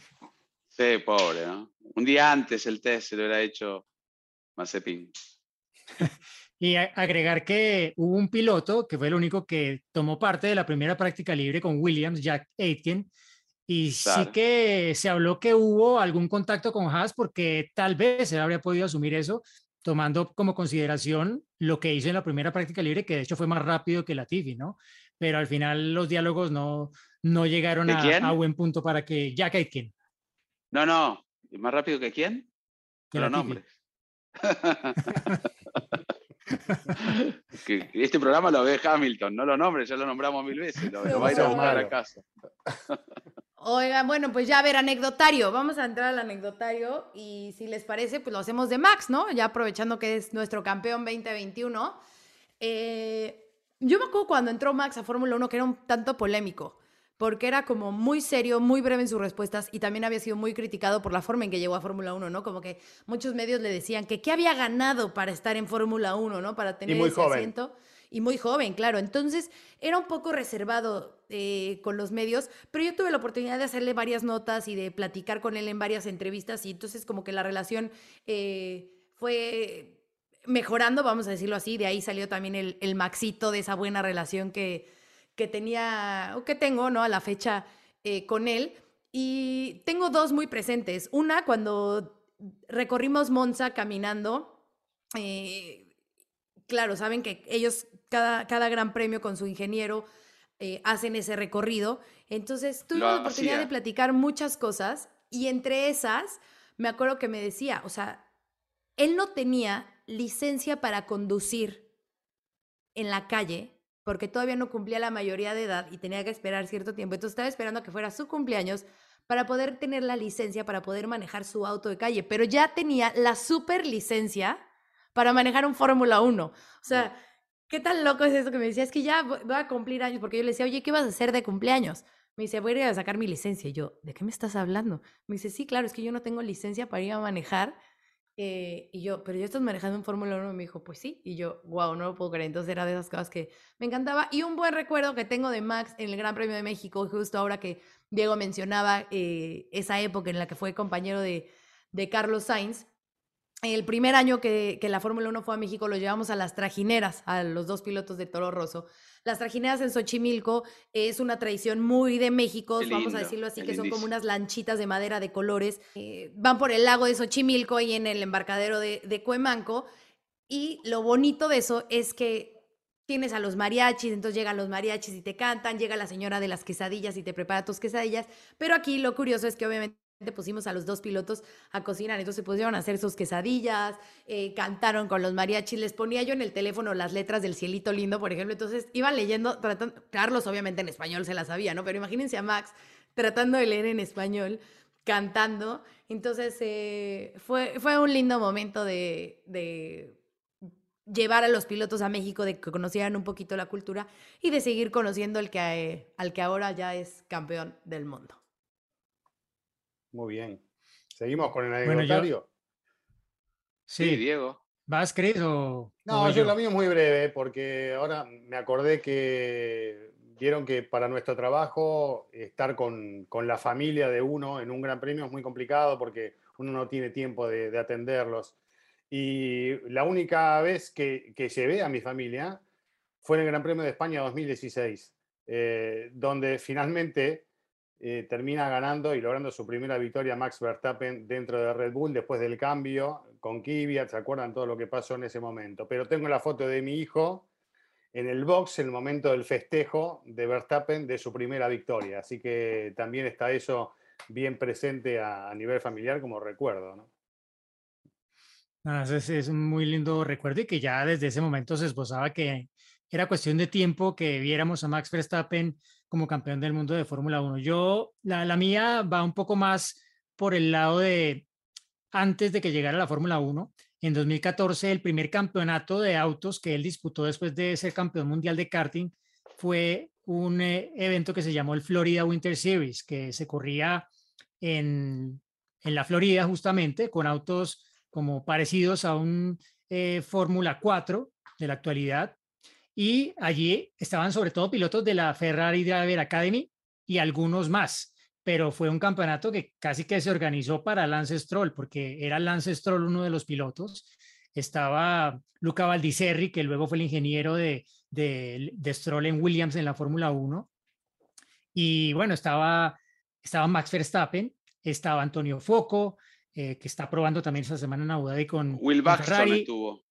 Sí, pobre, ¿no? Un día antes el test se lo hubiera hecho Mazepin. Y agregar que hubo un piloto que fue el único que tomó parte de la primera práctica libre con Williams, Jack Aitken, y sí Claro. que se habló que hubo algún contacto con Haas porque tal vez él habría podido asumir eso, tomando como consideración lo que hizo en la primera práctica libre, que de hecho fue más rápido que la Tiffy, ¿no? Pero al final los diálogos no, no llegaron ¿De a, a buen punto para que Jack Aitken. No, no, ¿Y más rápido que quién? Que los nombres. este programa lo ve Hamilton, no lo nombres, ya lo nombramos mil veces, lo, va a ir a buscar a casa. Oigan, bueno, pues ya a ver, anecdotario. Vamos a entrar al anecdotario y si les parece, pues lo hacemos de Max, ¿no? Ya aprovechando que es nuestro campeón 2021. Eh, yo me acuerdo cuando entró Max a Fórmula 1 que era un tanto polémico, porque era como muy serio, muy breve en sus respuestas y también había sido muy criticado por la forma en que llegó a Fórmula 1, ¿no? Como que muchos medios le decían que qué había ganado para estar en Fórmula 1, ¿no? Para tener ese asiento y muy joven, claro. Entonces era un poco reservado eh, con los medios, pero yo tuve la oportunidad de hacerle varias notas y de platicar con él en varias entrevistas y entonces como que la relación eh, fue mejorando, vamos a decirlo así, de ahí salió también el, el maxito de esa buena relación que, que tenía, o que tengo, ¿no? A la fecha eh, con él. Y tengo dos muy presentes. Una, cuando recorrimos Monza caminando, claro, saben que ellos, cada, cada gran premio con su ingeniero, eh, hacen ese recorrido. Entonces tuve la oportunidad de platicar muchas cosas y entre esas me acuerdo que me decía, o sea, él no tenía licencia para conducir en la calle porque todavía no cumplía la mayoría de edad y tenía que esperar cierto tiempo. Entonces estaba esperando a que fuera su cumpleaños para poder tener la licencia para poder manejar su auto de calle, pero ya tenía la super licencia para manejar un Fórmula 1. O sea, ¿qué tan loco es eso que me decía? Es que ya voy a cumplir años, porque yo le decía, oye, ¿qué vas a hacer de cumpleaños? Me dice, voy a ir a sacar mi licencia. Y yo, ¿de qué me estás hablando? Me dice, sí, claro, es que yo no tengo licencia para ir a manejar. Eh, y yo, pero yo estás manejando un Fórmula 1. Y me dijo, pues sí. Y yo, wow, no lo puedo creer. Entonces era de esas cosas que me encantaba. Y un buen recuerdo que tengo de Max en el Gran Premio de México, justo ahora que Diego mencionaba eh, esa época en la que fue compañero de, de Carlos Sainz el primer año que, la Fórmula 1 fue a México, lo llevamos a las trajineras, a los dos pilotos de Toro Rosso. Las trajineras en Xochimilco es una tradición muy de México, vamos a decirlo así, que son como unas lanchitas de madera de colores. Eh, van por el lago de Xochimilco y en el embarcadero de, de Cuemanco. Y lo bonito de eso es que tienes a los mariachis, entonces llegan los mariachis y te cantan, llega la señora de las quesadillas y te prepara tus quesadillas. Pero aquí lo curioso es que obviamente pusimos a los dos pilotos a cocinar, entonces se pusieron a hacer sus quesadillas, eh, cantaron con los mariachis, les ponía yo en el teléfono las letras del cielito lindo, por ejemplo, entonces iban leyendo, tratando, Carlos obviamente en español se la sabía, ¿no? Pero imagínense a Max tratando de leer en español, cantando, entonces eh, fue, fue un lindo momento de, llevar a los pilotos a México, de que conocieran un poquito la cultura y de seguir conociendo el que, al que ahora ya es campeón del mundo. Muy bien. ¿Seguimos con el anecdotario? Sí, Diego. ¿Vas, Cris? O, no, yo, lo mío es muy breve, porque ahora me acordé que vieron que para nuestro trabajo estar con, la familia de uno en un gran premio es muy complicado porque uno no tiene tiempo de, atenderlos. Y la única vez que, que, llevé a mi familia fue en el Gran Premio de España 2016, eh, donde finalmente eh, termina ganando y logrando su primera victoria Max Verstappen dentro de Red Bull después del cambio con Kvyat, ¿se acuerdan todo lo que pasó en ese momento? Pero tengo la foto de mi hijo en el box en el momento del festejo de Verstappen de su primera victoria, así que también está eso bien presente a, nivel familiar como recuerdo, ¿no? Ah, es, es, un muy lindo recuerdo y que ya desde ese momento se esbozaba que era cuestión de tiempo que viéramos a Max Verstappen como campeón del mundo de Fórmula 1. Yo, la, la, mía va un poco más por el lado de antes de que llegara la Fórmula 1. En 2014, el primer campeonato de autos que él disputó después de ser campeón mundial de karting fue un eh, evento que se llamó el Florida Winter Series, que se corría en, en la Florida justamente con autos como parecidos a un eh, Fórmula 4 de la actualidad, y allí estaban sobre todo pilotos de la Ferrari Driver Academy y algunos más, pero fue un campeonato que casi que se organizó para Lance Stroll, porque era Lance Stroll uno de los pilotos, estaba Luca Valdiserri, que luego fue el ingeniero de, de, Stroll en Williams en la Fórmula 1, y bueno, estaba, estaba Max Verstappen, estaba Antonio Foco, eh, que está probando también esta semana en Abu Dhabi con Will Ferrari. estuvo.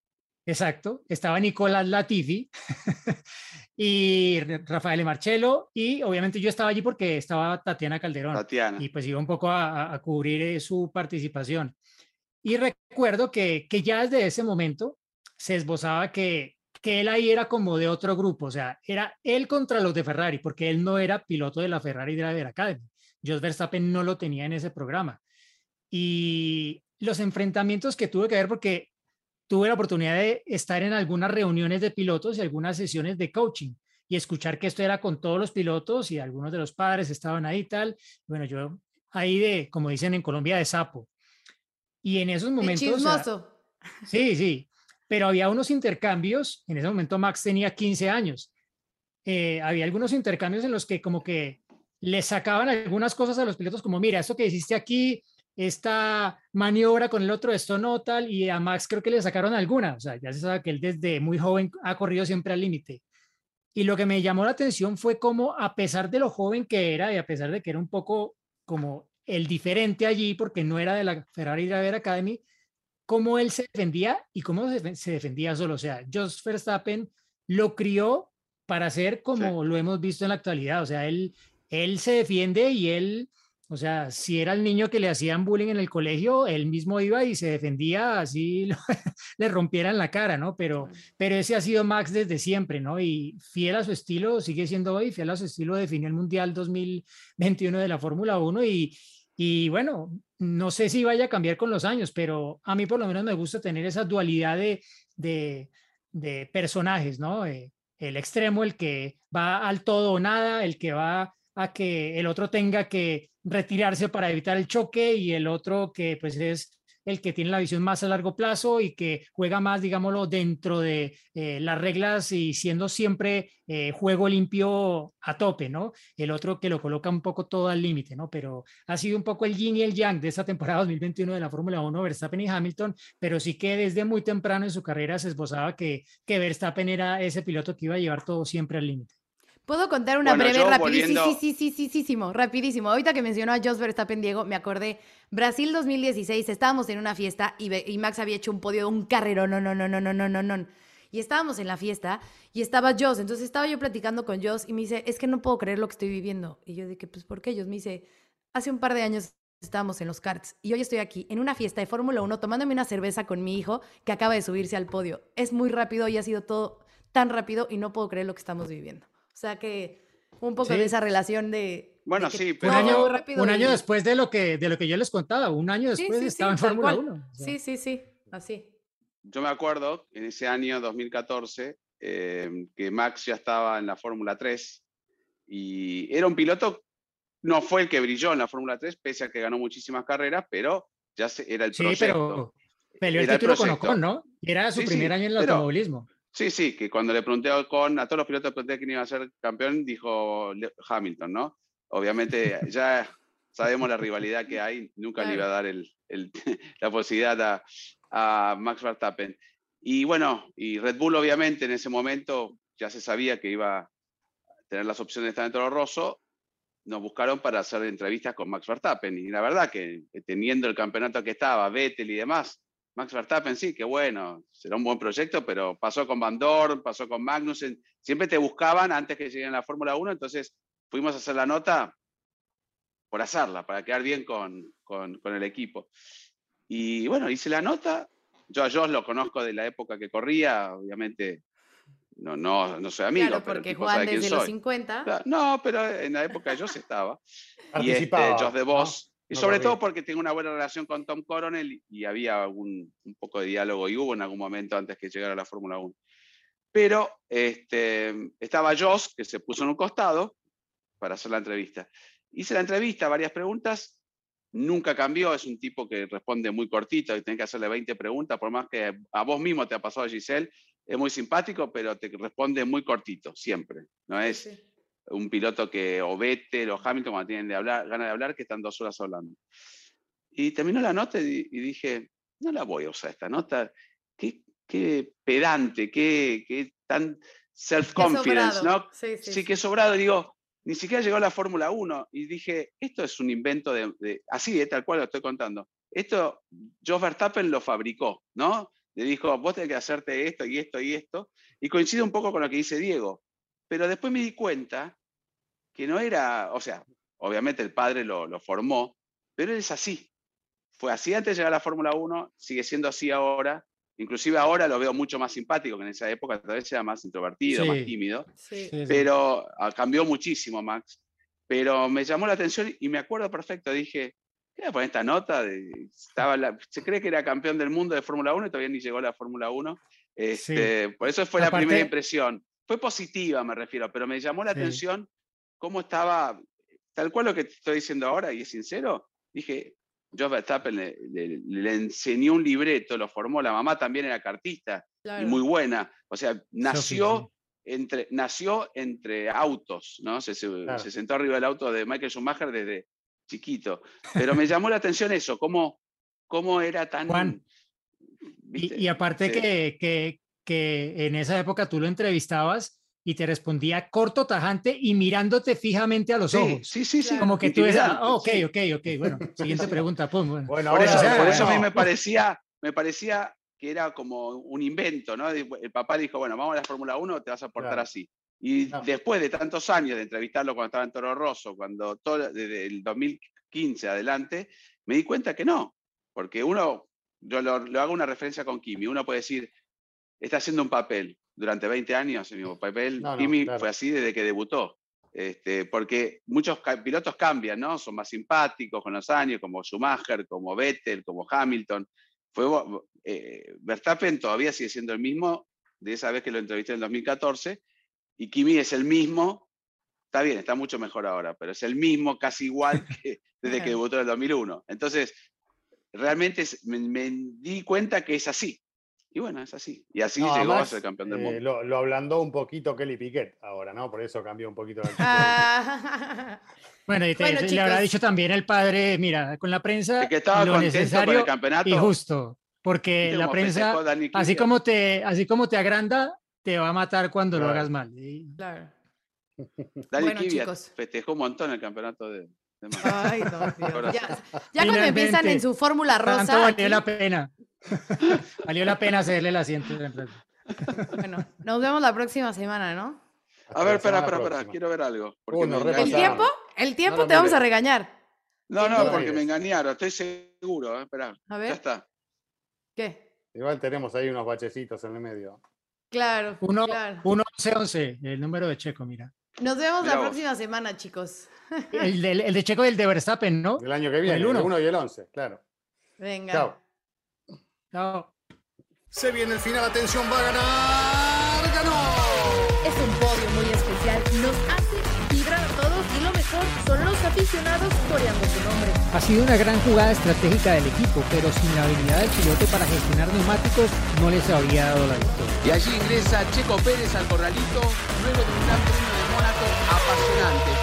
Exacto, estaba Nicolás Latifi y Rafael Marcelo y obviamente yo estaba allí porque estaba Tatiana Calderón Tatiana. y pues iba un poco a, cubrir eh, su participación. Y recuerdo que, que ya desde ese momento se esbozaba que, que él ahí era como de otro grupo, o sea, era él contra los de Ferrari, porque él no era piloto de la Ferrari Driver Academy. Jos Verstappen no lo tenía en ese programa. Y los enfrentamientos que tuve que ver, porque tuve la oportunidad de estar en algunas reuniones de pilotos y algunas sesiones de coaching y escuchar que esto era con todos los pilotos y algunos de los padres estaban ahí y tal. Bueno, yo ahí de, como dicen en Colombia, de sapo. Y en esos momentos... sí, sí, pero había unos intercambios, en ese momento Max tenía 15 años, eh, había algunos intercambios en los que como que le sacaban algunas cosas a los pilotos como, mira, esto que hiciste aquí esta maniobra con el otro, esto no tal, y a Max creo que le sacaron alguna, o sea, ya se sabe que él desde muy joven ha corrido siempre al límite. Y lo que me llamó la atención fue cómo, a pesar de lo joven que era y a pesar de que era un poco como el diferente allí, porque no era de la Ferrari Driver Academy, cómo él se defendía y cómo se defendía solo. O sea, Jos Verstappen lo crió para ser como lo hemos visto en la actualidad. O sea, él, él se defiende y él o sea, si era el niño que le hacían bullying en el colegio, él mismo iba y se defendía así le rompieran la cara, ¿no? Pero, pero ese ha sido Max desde siempre, ¿no? Y fiel a su estilo, sigue siendo hoy, fiel a su estilo, definió el Mundial 2021 de la Fórmula 1 y, y bueno, no sé si vaya a cambiar con los años, pero a mí por lo menos me gusta tener esa dualidad de, de, de personajes, ¿no? Eh, el extremo, el que va al todo o nada, el que va a que el otro tenga que retirarse para evitar el choque y el otro que pues es el que tiene la visión más a largo plazo y que juega más, digámoslo, dentro de eh, las reglas y siendo siempre eh, juego limpio a tope, ¿no? El otro que lo coloca un poco todo al límite, ¿no? Pero ha sido un poco el yin y el yang de esta temporada 2021 de la Fórmula 1, Verstappen y Hamilton, pero sí que desde muy temprano en su carrera se esbozaba que, que Verstappen era ese piloto que iba a llevar todo siempre al límite. ¿Puedo contar una breve, rapidísimo? Sí, sí, sí, sí, sí, sí, rapidísimo. Ahorita que mencionó a Jos Verstappen, Diego, me acordé, Brasil 2016, estábamos en una fiesta y, Max había hecho un podio de un carrero, no, no, no, no, no, no, no, no. Y estábamos en la fiesta y estaba Jos, entonces estaba yo platicando con Jos y me dice, es que no puedo creer lo que estoy viviendo. Y yo dije, pues, ¿por qué? Jos me dice, hace un par de años estábamos en los karts y hoy estoy aquí en una fiesta de Fórmula 1 tomándome una cerveza con mi hijo que acaba de subirse al podio. Es muy rápido y ha sido todo tan rápido y no puedo creer lo que estamos viviendo. O sea que un poco de esa relación de... Bueno, sí, pero... Un año, un año después de lo, que, de lo que yo les contaba, un año después estaba en Fórmula 1. Sí, sí, sí, así. Yo me acuerdo en ese año 2014 em, que Max ya estaba en la Fórmula 3 y era un piloto, no fue el que brilló en la Fórmula 3, pese a que ganó muchísimas carreras, pero ya era el proyecto. Sí, pero peleó el título con Ocon, ¿no? Era su primer año en el automovilismo. Sí, sí, que cuando le pregunté a, con, a todos los pilotos pregunté quién iba a ser campeón, dijo Hamilton, ¿no? Obviamente ya sabemos la rivalidad que hay, nunca le iba a dar el, la posibilidad a, a, Max Verstappen. Y bueno, y Red Bull obviamente en ese momento ya se sabía que iba a tener las opciones de estar dentro de Rosso, nos buscaron para hacer entrevistas con Max Verstappen. Y la verdad que teniendo el campeonato que estaba, Vettel y demás, Max Verstappen, sí, que bueno, será un buen proyecto, pero pasó con Van Dorn, pasó con Magnussen, siempre te buscaban antes que lleguen a la Fórmula 1, entonces fuimos a hacer la nota por hacerla, para quedar bien con, con, el equipo. Y bueno, hice la nota, yo a Josh lo conozco de la época que corría, obviamente no, no, no soy amigo. Claro, porque Juan desde los 50. No, pero en la época yo estaba. y este, Josh de Vos, y sobre todo porque tengo una buena relación con Tom Coronel y había un, un, poco de diálogo y hubo en algún momento antes que llegara a la Fórmula 1. Pero este, estaba Joss, que se puso en un costado para hacer la entrevista. Hice la entrevista, varias preguntas, nunca cambió, es un tipo que responde muy cortito y tiene que hacerle 20 preguntas, por más que a vos mismo te ha pasado, Giselle, es muy simpático, pero te responde muy cortito, siempre. No es, un piloto que o Vettel o Hamilton cuando tienen de hablar, ganas de hablar, que están dos horas hablando. Y terminó la nota y, dije, no la voy a usar esta nota. Qué, qué pedante, qué, qué tan self-confidence, ¿no? Sí, sí, sí, que sobrado. Digo, ni siquiera llegó a la Fórmula 1 y dije, esto es un invento de, así, tal cual lo estoy contando. Esto, Joe Verstappen lo fabricó, ¿no? le dijo, vos tenés que hacerte esto y esto y esto, y coincide un poco con lo que dice Diego. Pero después me di cuenta que no era, o sea, obviamente el padre lo, lo formó, pero él es así. Fue así antes de llegar a la Fórmula 1, sigue siendo así ahora, Inclusive ahora lo veo mucho más simpático, que en esa época tal vez era más introvertido, más tímido. Sí. Sí, sí. Pero ah, cambió muchísimo, Max. Pero me llamó la atención y me acuerdo perfecto. Dije, ¿qué voy a poner esta nota? De, estaba la- se cree que era campeón del mundo de Fórmula 1 y todavía ni llegó a la Fórmula 1. Este, Por eso fue la primera impresión. Fue positiva, me refiero, pero me llamó la Sí. atención cómo estaba, tal cual lo que te estoy diciendo ahora, y es sincero. Dije, Jos Verstappen le, le- le enseñó un libreto, lo formó, la mamá también era cartista Claro. y muy buena. O sea, nació, entre, nació entre autos, ¿no? Se, se- Claro. se sentó arriba del auto de Michael Schumacher desde chiquito. Pero me llamó la atención eso, cómo, cómo era tan... Juan. Y, y aparte Sí. que, que, que en esa época tú lo entrevistabas y te respondía corto, tajante y mirándote fijamente a los Sí, ojos. sí, sí, sí. Como que tú decías, "Ah, ok, ok, ok, bueno, siguiente pregunta, pum, bueno. Bueno, Por eso, por eso a mí me parecía, me parecía que era como un invento, ¿no? El papá dijo, bueno, vamos a la Fórmula 1, te vas a portar Claro. así. Y No. después de tantos años de entrevistarlo cuando estaba en Toro Rosso, cuando todo, desde el 2015 adelante, me di cuenta que no. Porque uno, yo lo, lo hago una referencia con Kimi, uno puede decir, está haciendo un papel durante 20 años, el mismo papel. No, no, Kimi claro. fue así desde que debutó. Este, porque muchos ca- pilotos cambian, ¿no? Son más simpáticos con los años, como Schumacher, como Vettel, como Hamilton. Fue, eh, Verstappen todavía sigue siendo el mismo de esa vez que lo entrevisté en el 2014, y Kimi es el mismo, está bien, está mucho mejor ahora, pero es el mismo, casi igual que desde que debutó en el 2001. Entonces, realmente me di cuenta que es así. Y bueno, es así. Y así No, llegó a ser campeón del eh, mundo. lo, lo ablandó un poquito Kelly Piquet ahora, ¿no? Por eso cambió un poquito la. Ah, Bueno, y te- Bueno, le habrá dicho también el padre, mira, con la prensa que estaba lo contento con el necesario campeonato. y justo, porque ¿Viste la prensa, así como te, así como te agranda, te va a matar cuando lo hagas mal. Y- claro. Dani Bueno, chicos. festejó un montón el campeonato de, Ay, Dios mío. Ahora Ya, ya cuando empiezan en su fórmula Tanto rosa. valió la pena. valió la pena hacerle el asiento. de bueno, nos vemos la próxima semana, ¿no? A ver, espera, espera, espera, quiero ver algo. porque me nos ¿El tiempo? El tiempo te vamos a regañar. No, No no, porque me mires. engañaron, estoy seguro. eh, Espera, A ya ver. está. ¿Qué? Igual tenemos ahí unos bachecitos en el medio. Claro, Uno, claro. uno 11 11, el número de Checo, mira. Nos vemos la vos. próxima semana, chicos. El, de Checo y el de Verstappen, ¿no? El año que viene, el uno. 1 y el 11, claro. Venga. Chao. Chao. Se viene el final, atención, va a ganar, ganó. Es un podio muy especial. Nos hace vibrar a todos y lo mejor son los aficionados coreando su nombre. Ha sido una gran jugada estratégica del equipo, pero sin la habilidad del piloto para gestionar neumáticos no les habría dado la victoria. Y allí ingresa Checo Pérez al corralito luego de un gran premio de Mónaco apasionante.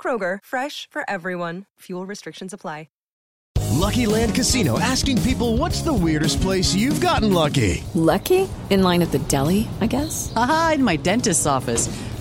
Kroger, fresh for everyone. Fuel restrictions apply. Lucky Land Casino asking people what's the weirdest place you've gotten lucky? Lucky? In line at the deli, I guess? Aha, in my dentist's office.